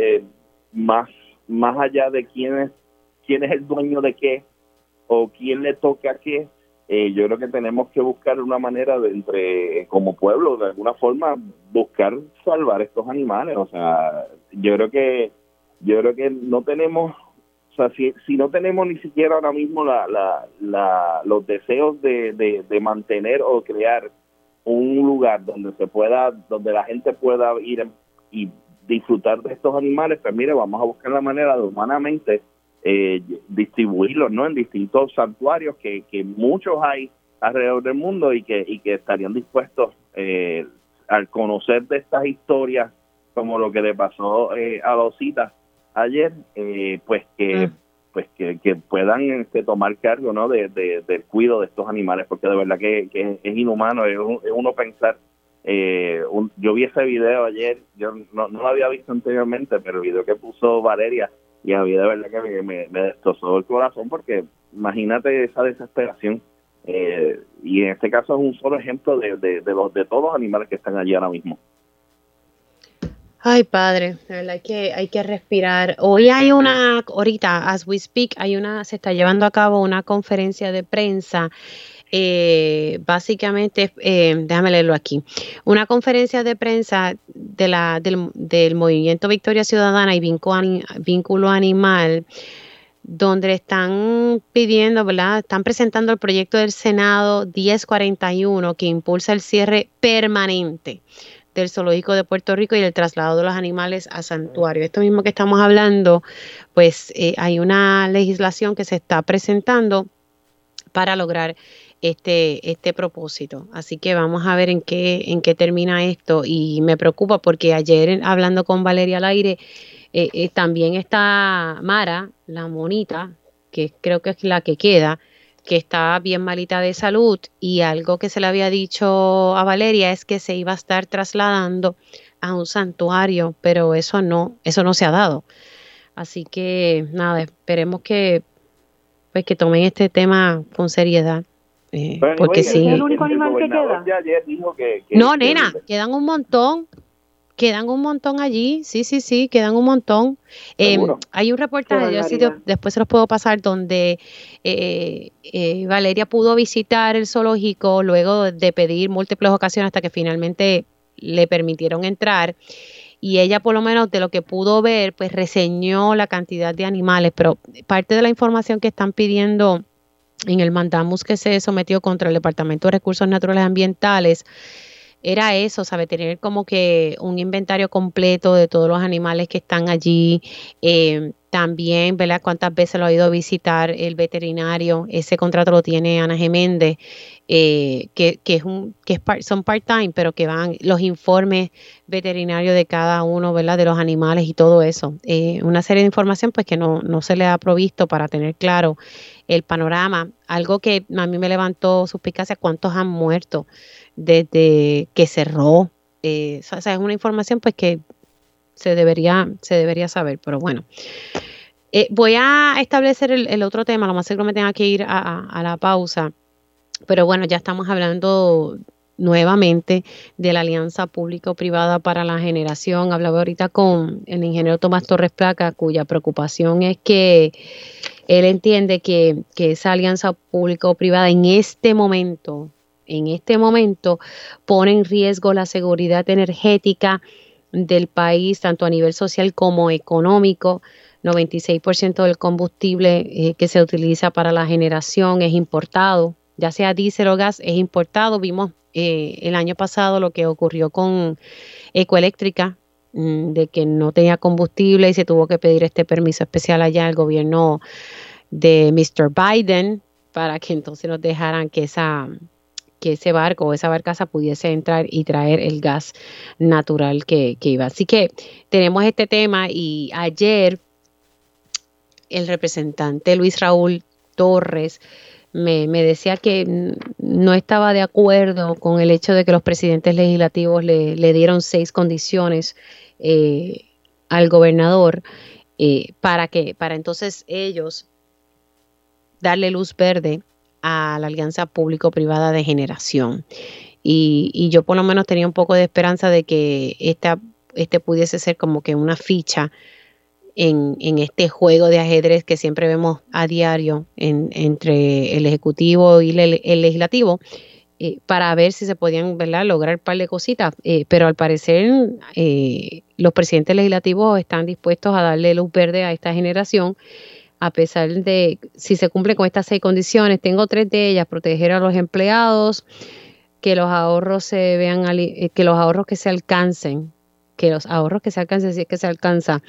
más, más allá de quién es quién es el dueño de qué o quién le toca qué, eh, yo creo que tenemos que buscar una manera de entre como pueblo de alguna forma buscar salvar estos animales. O sea yo creo que yo creo que no tenemos o sea si, si no tenemos ni siquiera ahora mismo la, la, la los deseos de, de, de mantener o crear un lugar donde se pueda donde la gente pueda ir y disfrutar de estos animales pues mire vamos a buscar la manera de humanamente eh, distribuirlos ¿no? en distintos santuarios que, que muchos hay alrededor del mundo y que, y que estarían dispuestos eh, al conocer de estas historias como lo que le pasó eh, a Losita ayer, eh, pues que mm. pues que, puedan este, tomar cargo no de, del cuidado de estos animales porque de verdad que, es inhumano es, uno pensar eh, yo vi ese video ayer yo no, no lo había visto anteriormente pero el video que puso Valeria y a mí de verdad que me, me, destrozó el corazón porque imagínate esa desesperación eh, y en este caso es un solo ejemplo de, de, los de todos los animales que están allí ahora mismo Ay, padre, la verdad que hay que respirar. Hoy hay una, ahorita, as we speak, hay una, se está llevando a cabo una conferencia de prensa. Eh, básicamente, eh, déjame leerlo aquí, una conferencia de prensa del, movimiento Victoria Ciudadana y vínculo animal, donde están pidiendo, ¿verdad? Están presentando el proyecto del Senado 1041 que impulsa el cierre permanente del Zoológico de Puerto Rico y el traslado de los animales a santuario. Esto mismo que estamos hablando, pues eh, hay una legislación que se está presentando para lograr este, este propósito. Así que vamos a ver en qué, en qué termina esto. Y me preocupa porque ayer hablando con Valeria al aire, eh, eh, también está Mara, la monita, que creo que es la que queda, que está bien malita de salud y algo que se le había dicho a Valeria es que se iba a estar trasladando a un santuario, pero eso no, eso no se ha dado. Así que nada, esperemos que pues que tomen este tema con seriedad. Eh, porque sí. ¿Es el único animal que queda? no, nena, quedan un montón. Quedan un montón allí, sí, sí, sí, quedan un montón. Em, hay un reportaje, yo después se los puedo pasar, donde eh, eh, Valeria pudo visitar el zoológico luego de pedir múltiples ocasiones hasta que finalmente le permitieron entrar. Y ella, por lo menos de lo que pudo ver, pues reseñó la cantidad de animales, pero parte de la información que están pidiendo en el mandamus que se sometió contra el Departamento de Recursos Naturales Ambientales era eso, sabe, tener como que un inventario completo de todos los animales que están allí. Eh, también, ¿verdad? Cuántas veces lo ha ido a visitar el veterinario. Ese contrato lo tiene Ana Geméndez, eh, que, es un, que son part-time, pero que van los informes veterinarios de cada uno, ¿verdad? De los animales y todo eso. Eh, una serie de información, pues, que no, no se le ha provisto para tener claro el panorama. Algo que a mí me levantó suspicacia, cuántos han muerto desde que cerró. Eh, o sea, es una información pues que se debería, se debería saber, pero bueno. Eh, voy a establecer el, otro tema, lo más seguro me tenga que ir a, la pausa, pero bueno, ya estamos hablando nuevamente de la alianza público-privada para la generación. Hablaba ahorita con el ingeniero Tomás Torres Placa, cuya preocupación es que él entiende que, esa alianza público-privada en este momento en este momento pone en riesgo la seguridad energética del país, tanto a nivel social como económico. 96% del combustible eh, que se utiliza para la generación es importado, ya sea diésel o gas, es importado. Vimos eh, el año pasado lo que ocurrió con Ecoeléctrica, de que no tenía combustible y se tuvo que pedir este permiso especial allá al gobierno de Mr. Biden para que entonces nos dejaran que esa que ese barco o esa barcaza pudiese entrar y traer el gas natural que, iba. Así que tenemos este tema y ayer el representante Luis Raúl Torres me, decía que no estaba de acuerdo con el hecho de que los presidentes legislativos le, dieron seis condiciones eh, al gobernador eh, para que para entonces ellos darle luz verde a la alianza público-privada de generación. Y, yo por lo menos tenía un poco de esperanza de que esta, este pudiese ser como que una ficha en, este juego de ajedrez que siempre vemos a diario entre el Ejecutivo y el, Legislativo. Eh, para ver si se podían lograr un par de cositas, eh, pero al parecer eh, los presidentes legislativos están dispuestos a darle luz verde a esta generación a pesar de si se cumple con estas seis condiciones, tengo tres de ellas, proteger a los empleados, que los ahorros se vean, que los ahorros que se alcancen, que los ahorros que se alcancen, si es que se alcanza,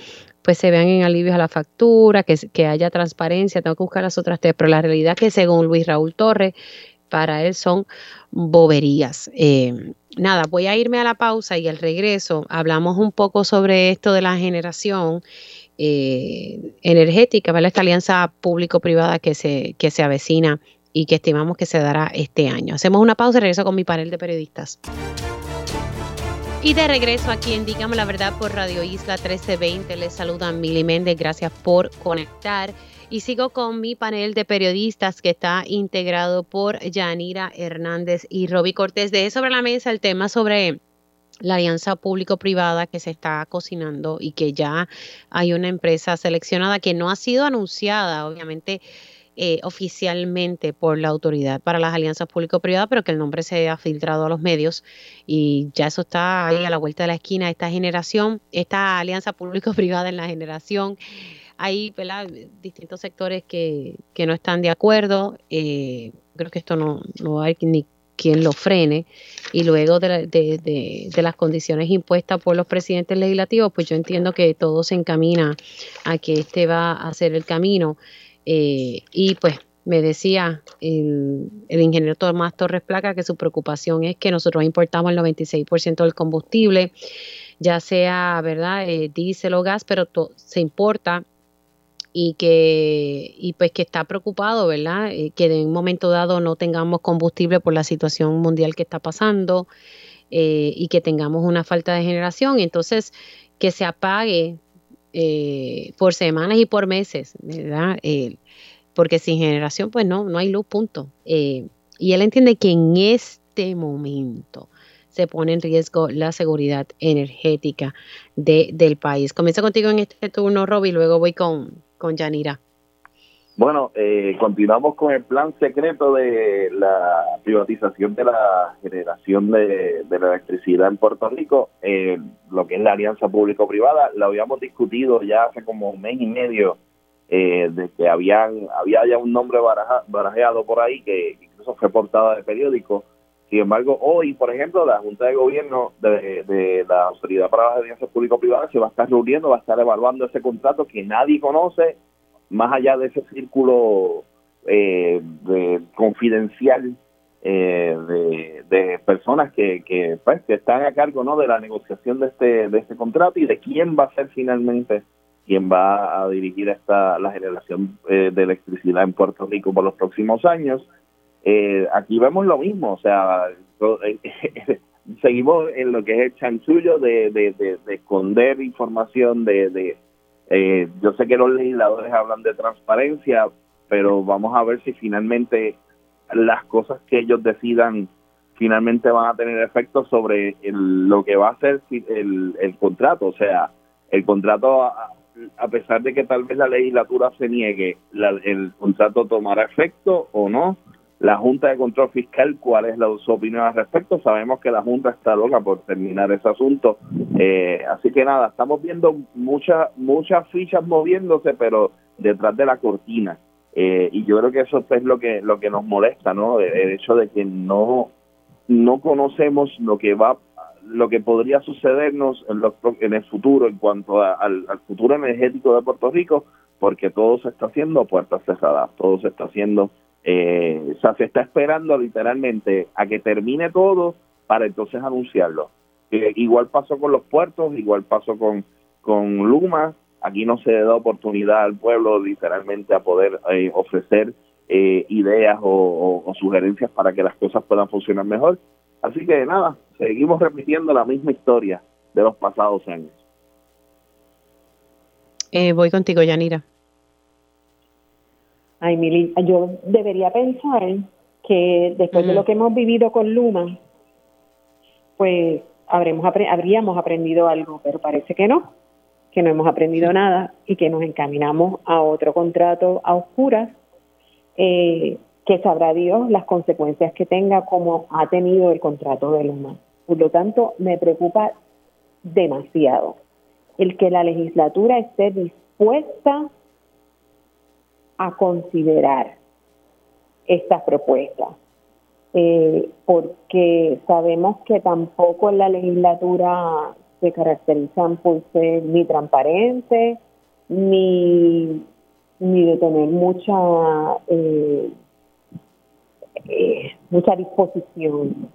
pues se vean en alivios a la factura, que, que haya transparencia, tengo que buscar las otras tres, pero la realidad es que según Luis Raúl Torres, para él son boberías. Eh, nada, voy a irme a la pausa y al regreso hablamos un poco sobre esto de la generación eh, energética, ¿verdad? esta alianza público-privada que se, que se avecina y que estimamos que se dará este año. Hacemos una pausa y regreso con mi panel de periodistas. Y de regreso aquí en Dígame la Verdad por Radio Isla 1320. Les saluda Mili Méndez. Gracias por conectar. Y sigo con mi panel de periodistas que está integrado por Yanira Hernández y Roby Cortés. De sobre la mesa el tema sobre la alianza público-privada que se está cocinando y que ya hay una empresa seleccionada que no ha sido anunciada, obviamente. Eh, oficialmente por la autoridad para las alianzas público-privadas, pero que el nombre se ha filtrado a los medios y ya eso está ahí a la vuelta de la esquina. Esta generación, esta alianza público-privada en la generación, hay distintos sectores que, que, no están de acuerdo. Eh, creo que esto no, no hay ni quien lo frene y luego de, de, de, las condiciones impuestas por los presidentes legislativos, pues yo entiendo que todo se encamina a que este va a ser el camino. Eh, y pues me decía el, ingeniero Tomás Torres Placa que su preocupación es que nosotros importamos el 96% del combustible, ya sea, ¿verdad?, eh, diésel o gas, pero se importa y que y pues que está preocupado, ¿verdad? Eh, que en un momento dado no tengamos combustible por la situación mundial que está pasando eh, y que tengamos una falta de generación, entonces que se apague eh, por semanas y por meses, ¿verdad? porque sin generación pues no, no hay luz, punto. y él entiende que en este momento se pone en riesgo la seguridad energética de, del país. Comienza contigo en este turno, Roby, y luego voy con, con Yanira? Bueno, eh, continuamos con el plan secreto de la privatización de la generación de, la electricidad en Puerto Rico, eh, lo que es la alianza público-privada. Lo habíamos discutido ya hace como un mes y medio, eh, de que habían, había ya un nombre barajeado por ahí que incluso fue portada de periódico. Sin embargo, hoy, por ejemplo, la Junta de Gobierno de, de la Autoridad para las Alianzas Público-Privadas se va a estar reuniendo, va a estar evaluando ese contrato que nadie conoce, más allá de ese círculo eh, de, confidencial eh, de, personas que, que, pues, que están a cargo ¿no? de la negociación de este, de este contrato y de quién va a ser finalmente quien va a dirigir esta la generación eh, de electricidad en Puerto Rico por los próximos años eh, aquí vemos lo mismo, o sea, eh, (laughs) seguimos en lo que es el chanchullo de, de, esconder información, de, de eh, yo sé que los legisladores hablan de transparencia, pero vamos a ver si finalmente las cosas que ellos decidan finalmente van a tener efecto sobre lo que va a ser el, el contrato, o sea, el contrato a, a pesar de que tal vez la legislatura se niegue, el contrato tomará efecto o no, la Junta de Control Fiscal, cuál es la, su opinión al respecto. Sabemos que la Junta está loca por terminar ese asunto. Eh, así que nada, estamos viendo muchas muchas fichas moviéndose, pero detrás de la cortina. Eh, y yo creo que eso es lo que lo que nos molesta, ¿no? El, hecho de que no no conocemos lo que va lo que podría sucedernos en, los, en el futuro en cuanto al, al futuro energético de Puerto Rico, porque todo se está haciendo a puertas cerradas, todo se está haciendo eh, o sea, se está esperando literalmente a que termine todo para entonces anunciarlo. Eh, igual pasó con los puertos, igual pasó con, con Luma. Aquí no se da oportunidad al pueblo literalmente a poder eh, ofrecer eh, ideas o, sugerencias para que las cosas puedan funcionar mejor. Así que nada, seguimos repitiendo la misma historia de los pasados años. voy contigo, Yanira. Ay, Mili, yo debería pensar que después de lo que hemos vivido con Luma, pues habremos habríamos aprendido algo, pero parece que no, que no hemos aprendido nada y que nos encaminamos a otro contrato a oscuras, eh, que sabrá Dios las consecuencias que tenga como ha tenido el contrato de Luma. Por lo tanto, me preocupa demasiado el que la legislatura esté dispuesta a considerar estas propuestas, eh, porque sabemos que tampoco en la legislatura se caracterizan por ser ni transparentes, ni, ni de tener mucha eh, eh, mucha disposición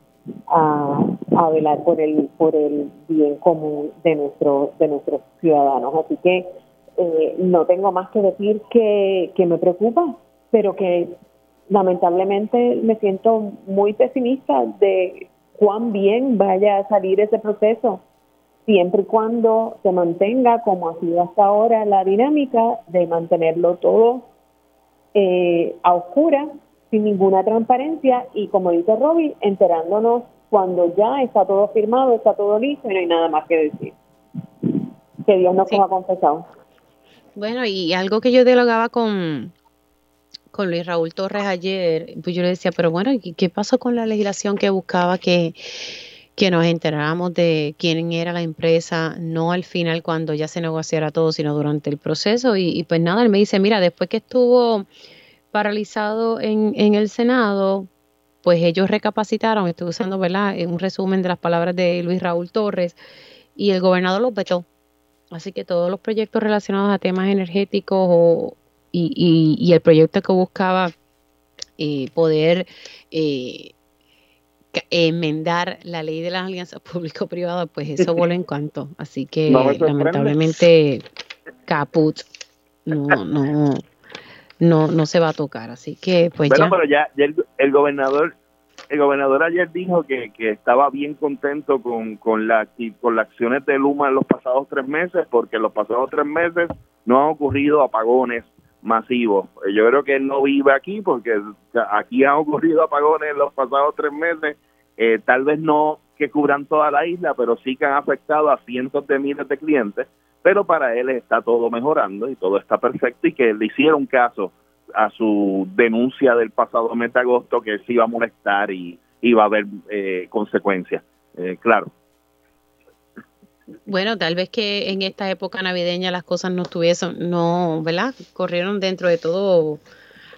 a, a, velar por el por el bien común de nuestros de nuestros ciudadanos. Así que eh, no tengo más que decir que, que me preocupa, pero que lamentablemente me siento muy pesimista de cuán bien vaya a salir ese proceso, siempre y cuando se mantenga como ha sido hasta ahora la dinámica de mantenerlo todo eh, a oscura, sin ninguna transparencia y como dice Robbie, enterándonos cuando ya está todo firmado, está todo listo y no hay nada más que decir. Que Dios nos ha confesado. Bueno, y algo que yo dialogaba con, con Luis Raúl Torres ayer, pues yo le decía, pero bueno, ¿qué pasó con la legislación que buscaba que, que nos enteráramos de quién era la empresa, no al final cuando ya se negociara todo, sino durante el proceso? Y, pues nada, él me dice, mira, después que estuvo paralizado en, en el Senado, pues ellos recapacitaron, estoy usando, ¿verdad?, un resumen de las palabras de Luis Raúl Torres, y el gobernador los vetó. Así que todos los proyectos relacionados a temas energéticos o, y, el proyecto que buscaba eh, poder eh, enmendar la ley de las alianzas (laughs) público-privadas, pues eso voló en cuanto. Así que lamentablemente caput no, no, no, no se va a tocar. Así que pues bueno, pero ya, el, gobernador el gobernador ayer dijo que, que estaba bien contento con, con, la, con las acciones de Luma en los pasados tres meses, porque en los pasados tres meses no han ocurrido apagones masivos. Yo creo que él no vive aquí porque aquí han ocurrido apagones en los pasados tres meses, eh, tal vez no que cubran toda la isla, pero sí que han afectado a cientos de miles de clientes, pero para él está todo mejorando y todo está perfecto y que le hicieron caso a su denuncia del pasado mes de agosto que se iba a molestar y iba a haber eh, consecuencias. Eh, claro. Bueno, tal vez que en esta época navideña las cosas no estuviesen, no, ¿verdad? Corrieron dentro de todo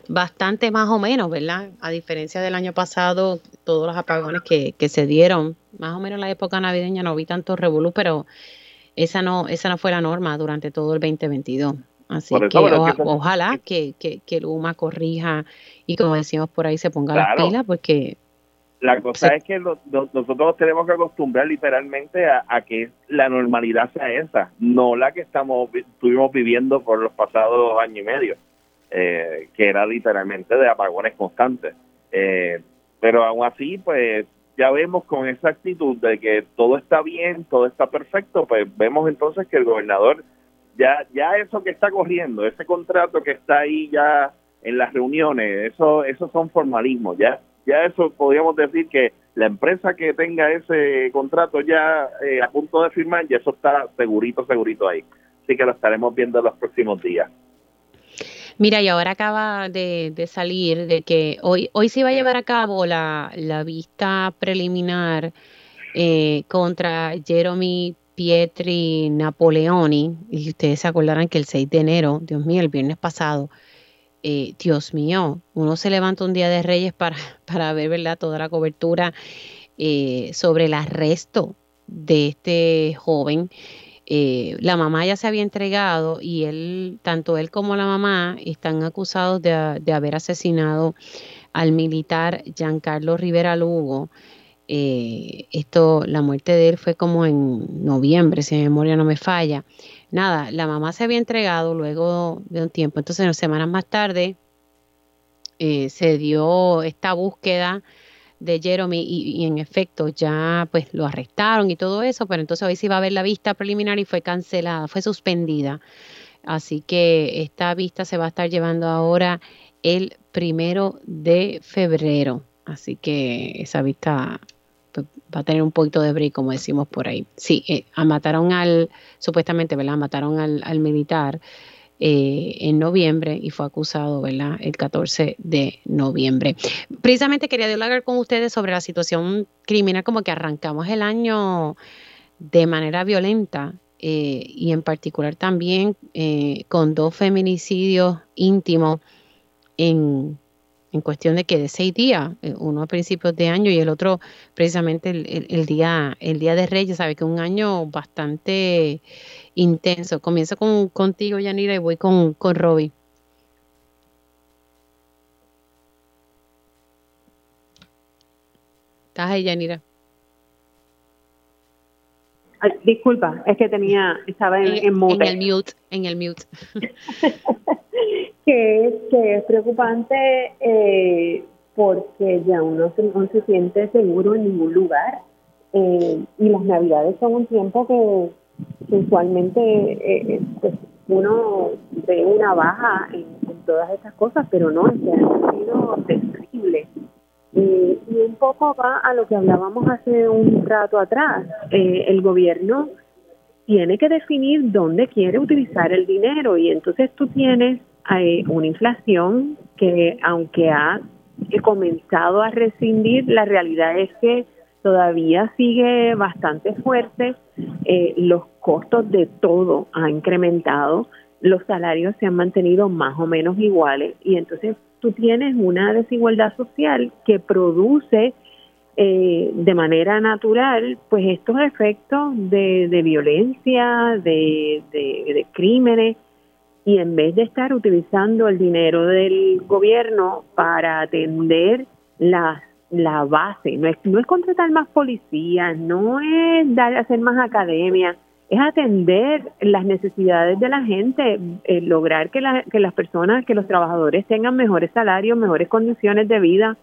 bastante más o menos, ¿verdad? A diferencia del año pasado, todos los apagones que, que se dieron, más o menos en la época navideña no vi tanto revolú, pero esa no, esa no fue la norma durante todo el 2022. Así que ojalá que, que, que el UMA corrija y como decimos por ahí se ponga las pilas porque la cosa es que nosotros tenemos que acostumbrar literalmente a, que la normalidad sea esa, no la que estamos estuvimos viviendo por los pasados años y medio, eh, que era literalmente de apagones constantes. Eh, pero aún así, pues ya vemos con esa actitud de que todo está bien, todo está perfecto, pues vemos entonces que el gobernador ya ya eso que está corriendo, ese contrato que está ahí ya en las reuniones, eso esos son formalismos, ya ya eso podríamos decir que la empresa que tenga ese contrato ya eh, a punto de firmar, ya eso está segurito, segurito ahí. Así que lo estaremos viendo en los próximos días. Mira, y ahora acaba de, salir de que hoy, hoy se va a llevar a cabo la, vista preliminar eh, contra Jeremy Pietri Napoleoni. Y ustedes se acordarán que el 6 de enero, Dios mío, el viernes pasado, eh, Dios mío, uno se levanta un día de Reyes para, (laughs) para ver, ¿verdad?, toda la cobertura eh, sobre el arresto de este joven. Eh, la mamá ya se había entregado y él, tanto él como la mamá, están acusados de, de haber asesinado al militar Giancarlo Rivera Lugo. Esto, la muerte de él fue como en noviembre, si mi memoria no me falla nada, la mamá se había entregado luego de un tiempo. Entonces, semanas más tarde, eh, se dio esta búsqueda de Jeremy y, en efecto ya pues lo arrestaron y todo eso, pero entonces hoy se iba a ver la vista preliminar y fue cancelada, fue suspendida. Así que esta vista se va a estar llevando ahora el primero de febrero. Así que esa vista va a tener un poquito de break, como decimos por ahí. Sí, eh, mataron al, supuestamente, ¿verdad? Mataron al, militar eh, en noviembre y fue acusado, ¿verdad? El 14 de noviembre. Precisamente quería dialogar con ustedes sobre la situación criminal, como que arrancamos el año de manera violenta eh, y en particular también con dos feminicidios íntimos en en cuestión de que de seis días, eh, uno a principios de año y el otro precisamente el, día el día de Reyes, sabe que un año bastante intenso. Comienzo con, contigo, Yanira, y voy con, con Robbie. ¿Estás ahí, Yanira? disculpa, es que tenía, estaba en, en, en el mute, en el mute. (laughs) que, es preocupante eh, porque ya uno no se siente seguro en ningún lugar. Eh, y las navidades son un tiempo que, usualmente eh, pues uno ve una baja en, todas estas cosas, pero no, este año ha sido terrible. y un poco va a lo que hablábamos hace un rato atrás. el gobierno tiene que definir dónde quiere utilizar el dinero y entonces tú tienes una inflación que aunque ha comenzado a rescindir, la realidad es que todavía sigue bastante fuerte, eh, los costos de todo han incrementado, los salarios se han mantenido más o menos iguales. Y entonces tú tienes una desigualdad social que produce eh, de manera natural pues estos efectos de, de violencia, de, de crímenes y en vez de estar utilizando el dinero del gobierno para atender la, la base, no es, no es contratar más policías, no es dar, hacer más academia, es atender las necesidades de la gente, eh, lograr que, la, que las personas, que los trabajadores tengan mejores salarios, mejores condiciones de vida,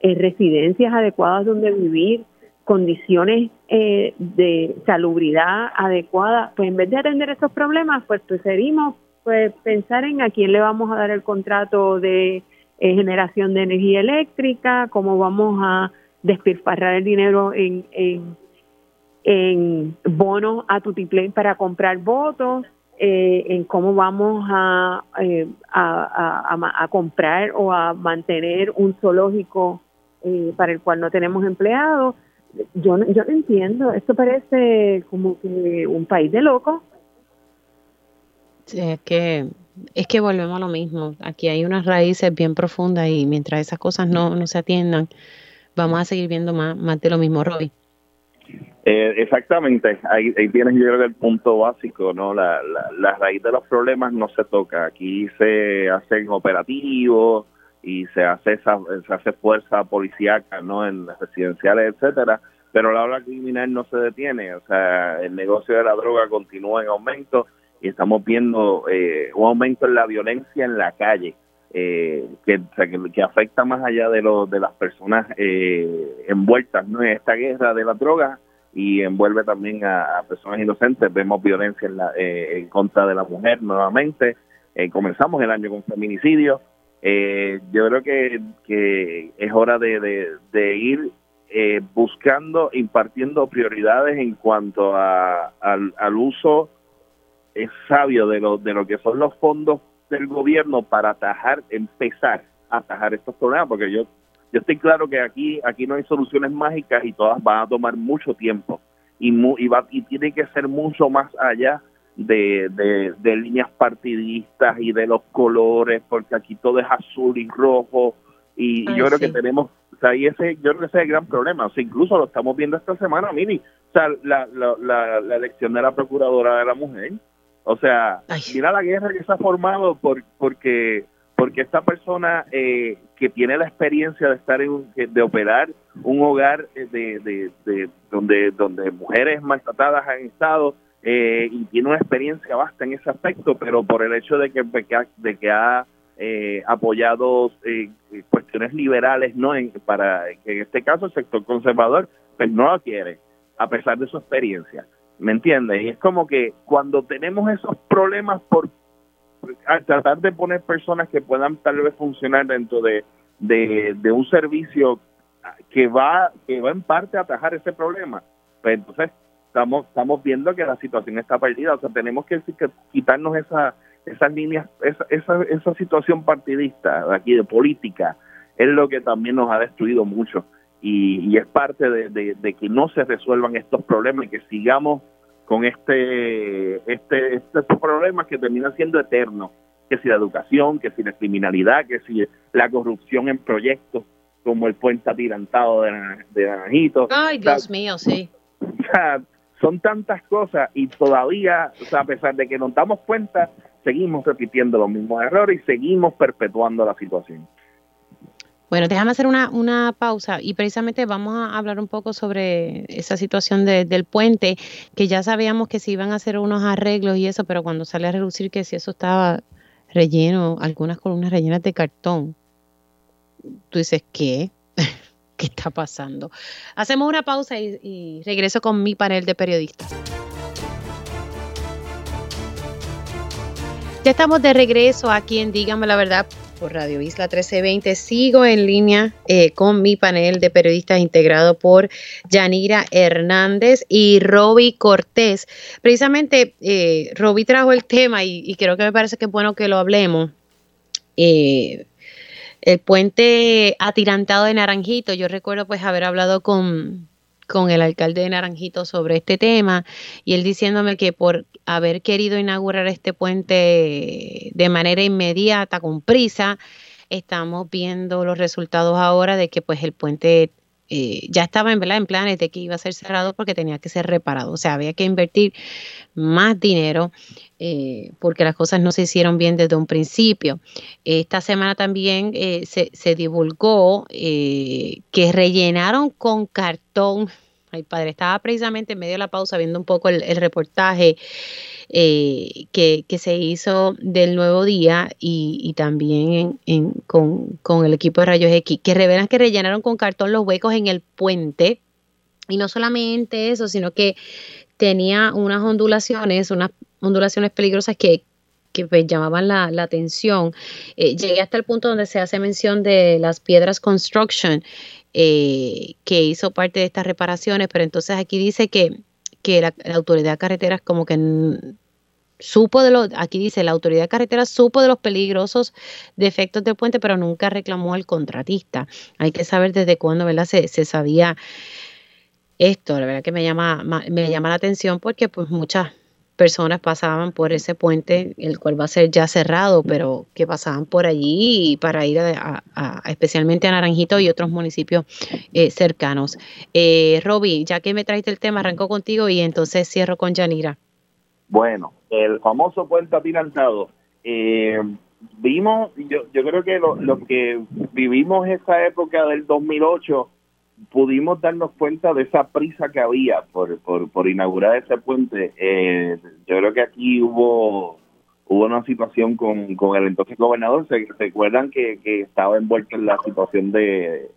eh, residencias adecuadas donde vivir, condiciones eh, de salubridad adecuadas, pues en vez de atender esos problemas, pues preferimos pues pensar en a quién le vamos a dar el contrato de eh, generación de energía eléctrica, cómo vamos a despilfarrar el dinero en, en, en bonos a Tutiplén para comprar votos, eh, en cómo vamos eh, a, a, a, comprar o a mantener un zoológico para el cual no tenemos empleados. Yo, yo no entiendo, esto parece como que un país de locos es que es que volvemos a lo mismo. Aquí hay unas raíces bien profundas y mientras esas cosas no, no se atiendan, vamos a seguir viendo más, más de lo mismo, Roy. Eh, exactamente, ahí, ahí tienes yo creo que el punto básico, ¿no? La, la, raíz de los problemas no se toca. Aquí se hacen operativos y se hace esa, se hace fuerza policíaca, ¿no? En las residenciales, etcétera, pero la obra criminal no se detiene. O sea, el negocio de la droga continúa en aumento estamos viendo eh, un aumento en la violencia en la calle eh, que, afecta más allá de lo, de las personas eh, envueltas ¿no? en esta guerra de las drogas y envuelve también a, personas inocentes. Vemos violencia en, la, en contra de la mujer nuevamente. Comenzamos el año con feminicidio. Yo creo que, que es hora de, de, ir buscando, impartiendo prioridades en cuanto a, al uso es sabio de lo, de lo que son los fondos del gobierno para atajar, empezar a atajar estos problemas, porque yo, yo estoy claro que aquí, aquí no hay soluciones mágicas y todas van a tomar mucho tiempo. Y, y, va, y tiene que ser mucho más allá de, de, líneas partidistas y de los colores, porque aquí todo es azul y rojo y, yo creo que tenemos, o sea, y ese, yo creo que ese es el gran problema, o sea, incluso lo estamos viendo esta semana, Mini, o sea, la, la, la, la elección de la Procuradora de la Mujer, o sea, mira la guerra que se ha formado por, porque porque esta persona eh, que tiene la experiencia de estar en de operar un hogar eh, de, de, donde donde mujeres maltratadas han estado eh, y tiene una experiencia vasta en ese aspecto, pero por el hecho de que de que ha apoyado cuestiones liberales, no, en, para que en este caso el sector conservador, pues no lo quiere a pesar de su experiencia. ¿Me entiendes? Y es como que cuando tenemos esos problemas por tratar de poner personas que puedan tal vez funcionar dentro de, de, un servicio que va que va en parte a atajar ese problema, pues entonces estamos estamos viendo que la situación está perdida. O sea, tenemos que, quitarnos esa esas líneas, esa, esa, esa situación partidista aquí de política, es lo que también nos ha destruido mucho y, es parte de, que no se resuelvan estos problemas y que sigamos con este, este, estos problemas que terminan siendo eternos, que si la educación, que si la criminalidad, que si la corrupción en proyectos como el puente atirantado de, de Naranjito. Ay, Dios mío, sí. son tantas cosas y todavía, o sea, a pesar de que nos damos cuenta, seguimos repitiendo los mismos errores y seguimos perpetuando la situación. Bueno, déjame hacer una, una pausa y precisamente vamos a hablar un poco sobre esa situación del puente, que ya sabíamos que se iban a hacer unos arreglos y eso, pero cuando sale a reducir que si eso estaba relleno, algunas columnas rellenas de cartón, tú dices, ¿qué? (laughs) ¿Qué está pasando? Hacemos una pausa y, y regreso con mi panel de periodistas. Ya estamos de regreso aquí en Dígame la Verdad por Radio Isla 1320. Sigo en línea eh, con mi panel de periodistas integrado por Yanira Hernández y Roby Cortés. Precisamente, eh, Roby trajo el tema y, creo que me parece que es bueno que lo hablemos. Eh, el puente atirantado de Naranjito, yo recuerdo pues haber hablado con, con el alcalde de Naranjito sobre este tema y él diciéndome que por haber querido inaugurar este puente de manera inmediata, con prisa, estamos viendo los resultados ahora de que pues el puente eh, ya estaba en, en planes de que iba a ser cerrado porque tenía que ser reparado. O sea, había que invertir más dinero eh, porque las cosas no se hicieron bien desde un principio. Esta semana también eh, se, se, divulgó que rellenaron con cartón. Ay, padre, estaba precisamente en medio de la pausa viendo un poco el, reportaje eh, que, se hizo del nuevo día y, también con, el equipo de Rayos X, que revelan que rellenaron con cartón los huecos en el puente. Y no solamente eso, sino que tenía unas ondulaciones, unas ondulaciones peligrosas que, pues, llamaban la, atención. Eh, llegué hasta el punto donde se hace mención de las piedras construction, eh, que hizo parte de estas reparaciones, pero entonces aquí dice que que la, autoridad de carreteras como que supo de los, aquí dice, la autoridad de carreteras supo de los peligrosos defectos del puente, pero nunca reclamó al contratista. Hay que saber desde cuándo, ¿verdad? Se, se sabía esto, la verdad que me llama, me llama la atención porque pues muchas personas pasaban por ese puente, el cual va a ser ya cerrado, pero que pasaban por allí para ir a, especialmente a Naranjito y otros municipios eh, cercanos. Eh, Roby, ya que me traiste el tema, arranco contigo y entonces cierro con Yanira. Bueno, el famoso puente atirantado. Eh, vimos, yo, yo creo que lo, lo que vivimos esa época del 2008 pudimos darnos cuenta de esa prisa que había por, por, inaugurar ese puente. Eh, yo creo que aquí hubo hubo una situación con, con el entonces gobernador. ¿Se recuerdan que, que estaba envuelto en la situación de,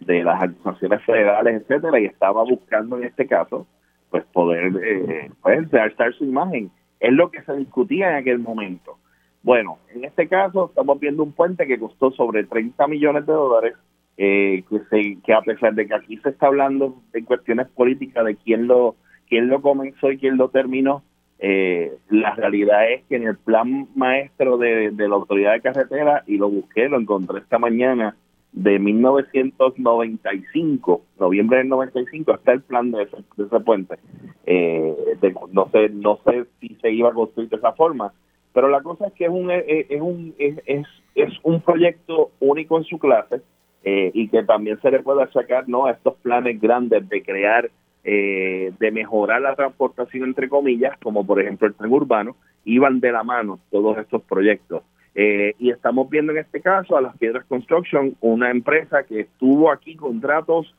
de las acusaciones federales, etcétera, y estaba buscando en este caso pues poder eh, pues, alzar su imagen? Es lo que se discutía en aquel momento. Bueno, en este caso estamos viendo un puente que costó sobre 30 millones de dólares eh, que, que a pesar de que aquí se está hablando de cuestiones políticas de quién lo quién lo comenzó y quién lo terminó, eh, la realidad es que en el plan maestro de, la autoridad de carretera, y lo busqué, lo encontré esta mañana, de 1995, noviembre del 95, está el plan de ese, puente. Eh, no sé no sé si se iba a construir de esa forma, pero la cosa es que es un, es, un, es, es un proyecto único en su clase, eh, y que también se le pueda sacar no a estos planes grandes de crear eh, de mejorar la transportación entre comillas como por ejemplo el tren urbano iban de la mano todos estos proyectos. Eh, y estamos viendo en este caso a las Piedras Construction una empresa que tuvo aquí contratos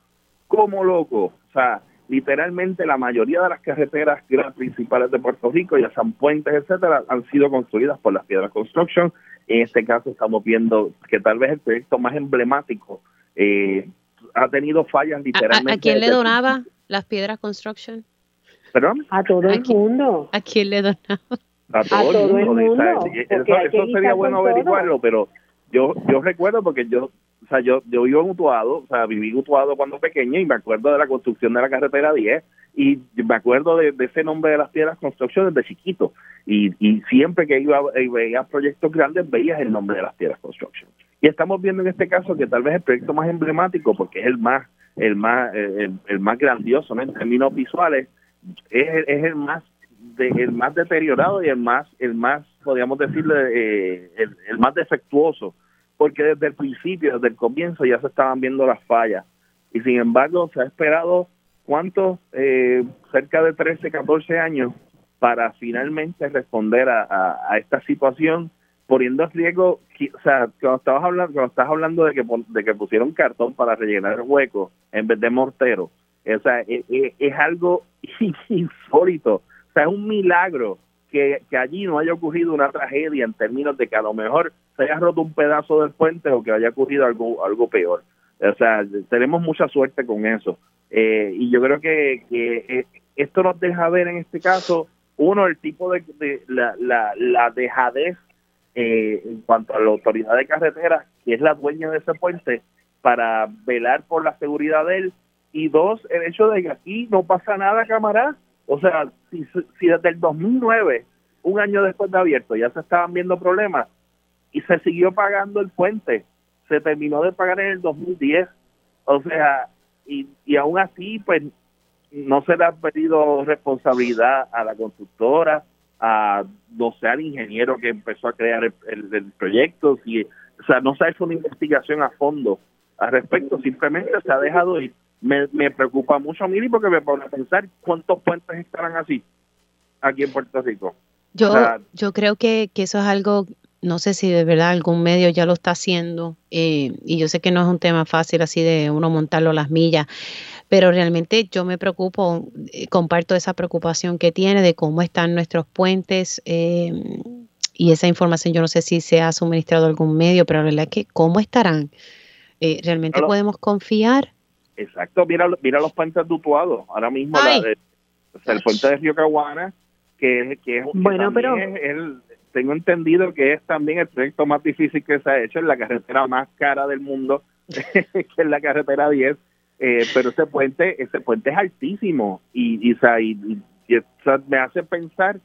como loco. O sea literalmente la mayoría de las carreteras principales de Puerto Rico, ya sean puentes, etcétera, han sido construidas por las Piedras Construction. En este caso estamos viendo que tal vez el proyecto más emblemático eh, ha tenido fallas literalmente. ¿A, quién le donaba las Piedras Construction? ¿Perdón? A todo el mundo. ¿A quién le donaba? A todo, el mundo. Eso, sería bueno averiguarlo, pero yo yo recuerdo porque yo o sea, yo, yo vivo en Utuado, o sea, viví en Utuado cuando pequeño y me acuerdo de la construcción de la carretera 10 y me acuerdo de, ese nombre de las piedras construcción desde chiquito y, y siempre que iba y veía proyectos grandes veías el nombre de las piedras construction. Y estamos viendo en este caso que tal vez el proyecto más emblemático, porque es el más el más el, más grandioso en términos visuales, es, es el más de, el más deteriorado y el más el más podríamos decirle eh, el más defectuoso porque desde el principio, desde el comienzo ya se estaban viendo las fallas. Y sin embargo, se ha esperado, ¿cuántos? Eh, cerca de 13, 14 años para finalmente responder a, esta situación poniendo en riesgo, o sea, cuando estabas hablando, cuando estás hablando de que pusieron cartón para rellenar el hueco en vez de mortero, o sea, es, es algo (laughs) insólito, o sea, es un milagro que, que, allí no haya ocurrido una tragedia en términos de que a lo mejor se haya roto un pedazo del puente o que haya ocurrido algo algo peor. O sea, tenemos mucha suerte con eso. Eh, y yo creo que, que eh, esto nos deja ver en este caso, uno, el tipo de, la, la, la dejadez eh, en cuanto a la autoridad de carreteras, que es la dueña de ese puente, para velar por la seguridad de él. Y dos, el hecho de que aquí no pasa nada, camarada. O sea, si, si desde el 2009, un año después de abierto, ya se estaban viendo problemas y se siguió pagando el puente, se terminó de pagar en el 2010. O sea, y, y aún así, pues no se le ha pedido responsabilidad a la constructora, a no sé, al ingeniero que empezó a crear el, proyecto, o sea, no se ha hecho una investigación a fondo al respecto, simplemente se ha dejado ir. Me, me preocupa mucho a mí porque me pone a pensar cuántos puentes estarán así aquí en Puerto Rico. Yo, yo creo que, que eso es algo no sé si de verdad algún medio ya lo está haciendo, eh, y yo sé que no es un tema fácil así de uno montarlo a las millas, pero realmente yo me preocupo, eh, comparto esa preocupación que tiene de cómo están nuestros puentes. Eh, y esa información yo no sé si se ha suministrado algún medio, pero la verdad es que cómo estarán. Eh, ¿Realmente podemos confiar? Exacto, mira, mira los puentes dutuados. Ahora mismo el puente de Río Caguana, que, que es bueno, pero... tengo entendido que es también el proyecto más difícil que se ha hecho en la carretera más cara del mundo, (laughs) que es la carretera 10 eh, pero ese puente ese puente es altísimo y, y, me hace pensar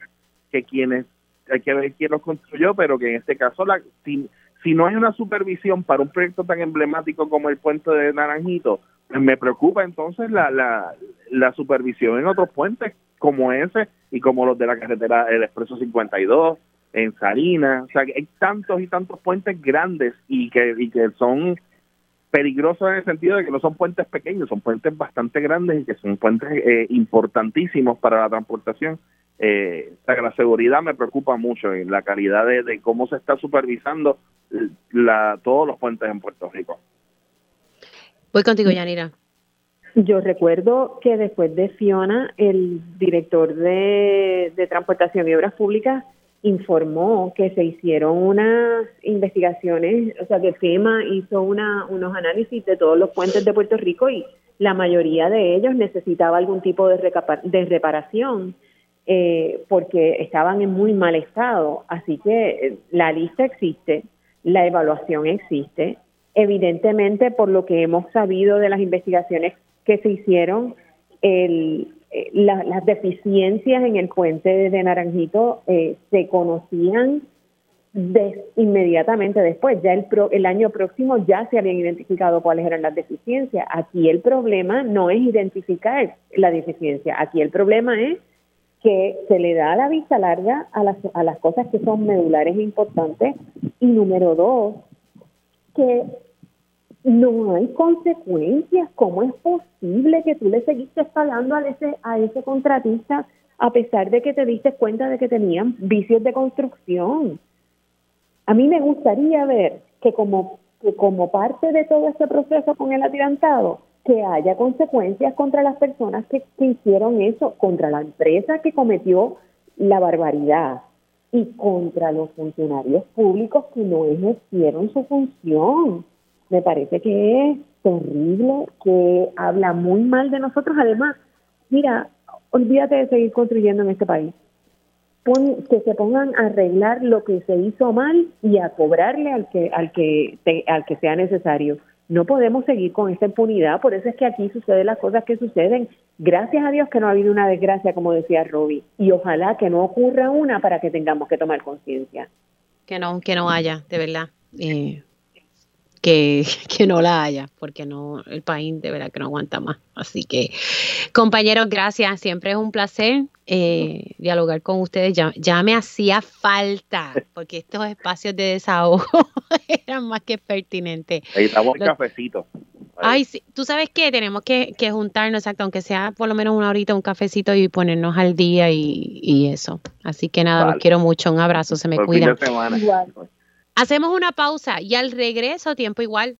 que quienes hay que ver quién lo construyó pero que en este caso la si, si no hay una supervisión para un proyecto tan emblemático como el puente de Naranjito me preocupa entonces la, la, la supervisión en otros puentes como ese y como los de la carretera el expreso 52 en Salinas, o sea, hay tantos y tantos puentes grandes y que, y que son peligrosos en el sentido de que no son puentes pequeños, son puentes bastante grandes y que son puentes eh, importantísimos para la transportación. Eh, la seguridad me preocupa mucho y la calidad de, cómo se está supervisando la, todos los puentes en Puerto Rico. Voy contigo, Yanira. Yo recuerdo que después de Fiona, el director de, de Transportación y Obras Públicas informó que se hicieron unas investigaciones, o sea, que FEMA hizo una, unos análisis de todos los puentes de Puerto Rico y la mayoría de ellos necesitaba algún tipo de, de reparación eh, porque estaban en muy mal estado. Así que eh, la lista existe, la evaluación existe. Evidentemente, por lo que hemos sabido de las investigaciones que se hicieron, el, eh, las deficiencias en el puente de Naranjito eh, se conocían inmediatamente después. Ya el, el año próximo ya se habían identificado cuáles eran las deficiencias. Aquí el problema no es identificar la deficiencia, aquí el problema es que se le da la vista larga a las, a las cosas que son medulares importantes y número dos, que no hay consecuencias. ¿Cómo es posible que tú le seguiste pagando a ese, a ese contratista a pesar de que te diste cuenta de que tenían vicios de construcción? A mí me gustaría ver que como, que como parte de todo este proceso con el atirantado, que haya consecuencias contra las personas que, que hicieron eso, contra la empresa que cometió la barbaridad y contra los funcionarios públicos que no ejercieron su función me parece que es terrible, que habla muy mal de nosotros. Además, mira, olvídate de seguir construyendo en este país. que se pongan a arreglar lo que se hizo mal y a cobrarle al que al que al que sea necesario. No podemos seguir con esta impunidad, por eso es que aquí suceden las cosas que suceden. Gracias a Dios que no ha habido una desgracia, como decía Robbie, y ojalá que no ocurra una para que tengamos que tomar conciencia. Que no, que no haya, de verdad. Eh, que, (laughs) que, no la haya, porque no el país de verdad que no aguanta más. Así que, compañeros, gracias. Siempre es un placer eh, dialogar con ustedes. Ya, ya, me hacía falta, porque estos espacios de desahogo (laughs) eran más que pertinentes. Necesitamos un cafecito. Ay, sí. tú sabes qué, tenemos que, que juntarnos, exacto, aunque sea por lo menos una horita, un cafecito y ponernos al día y, y eso. Así que nada, los quiero mucho, un abrazo, se me Por fin cuidan. de semana. Igual. Hacemos una pausa y al regreso, tiempo igual,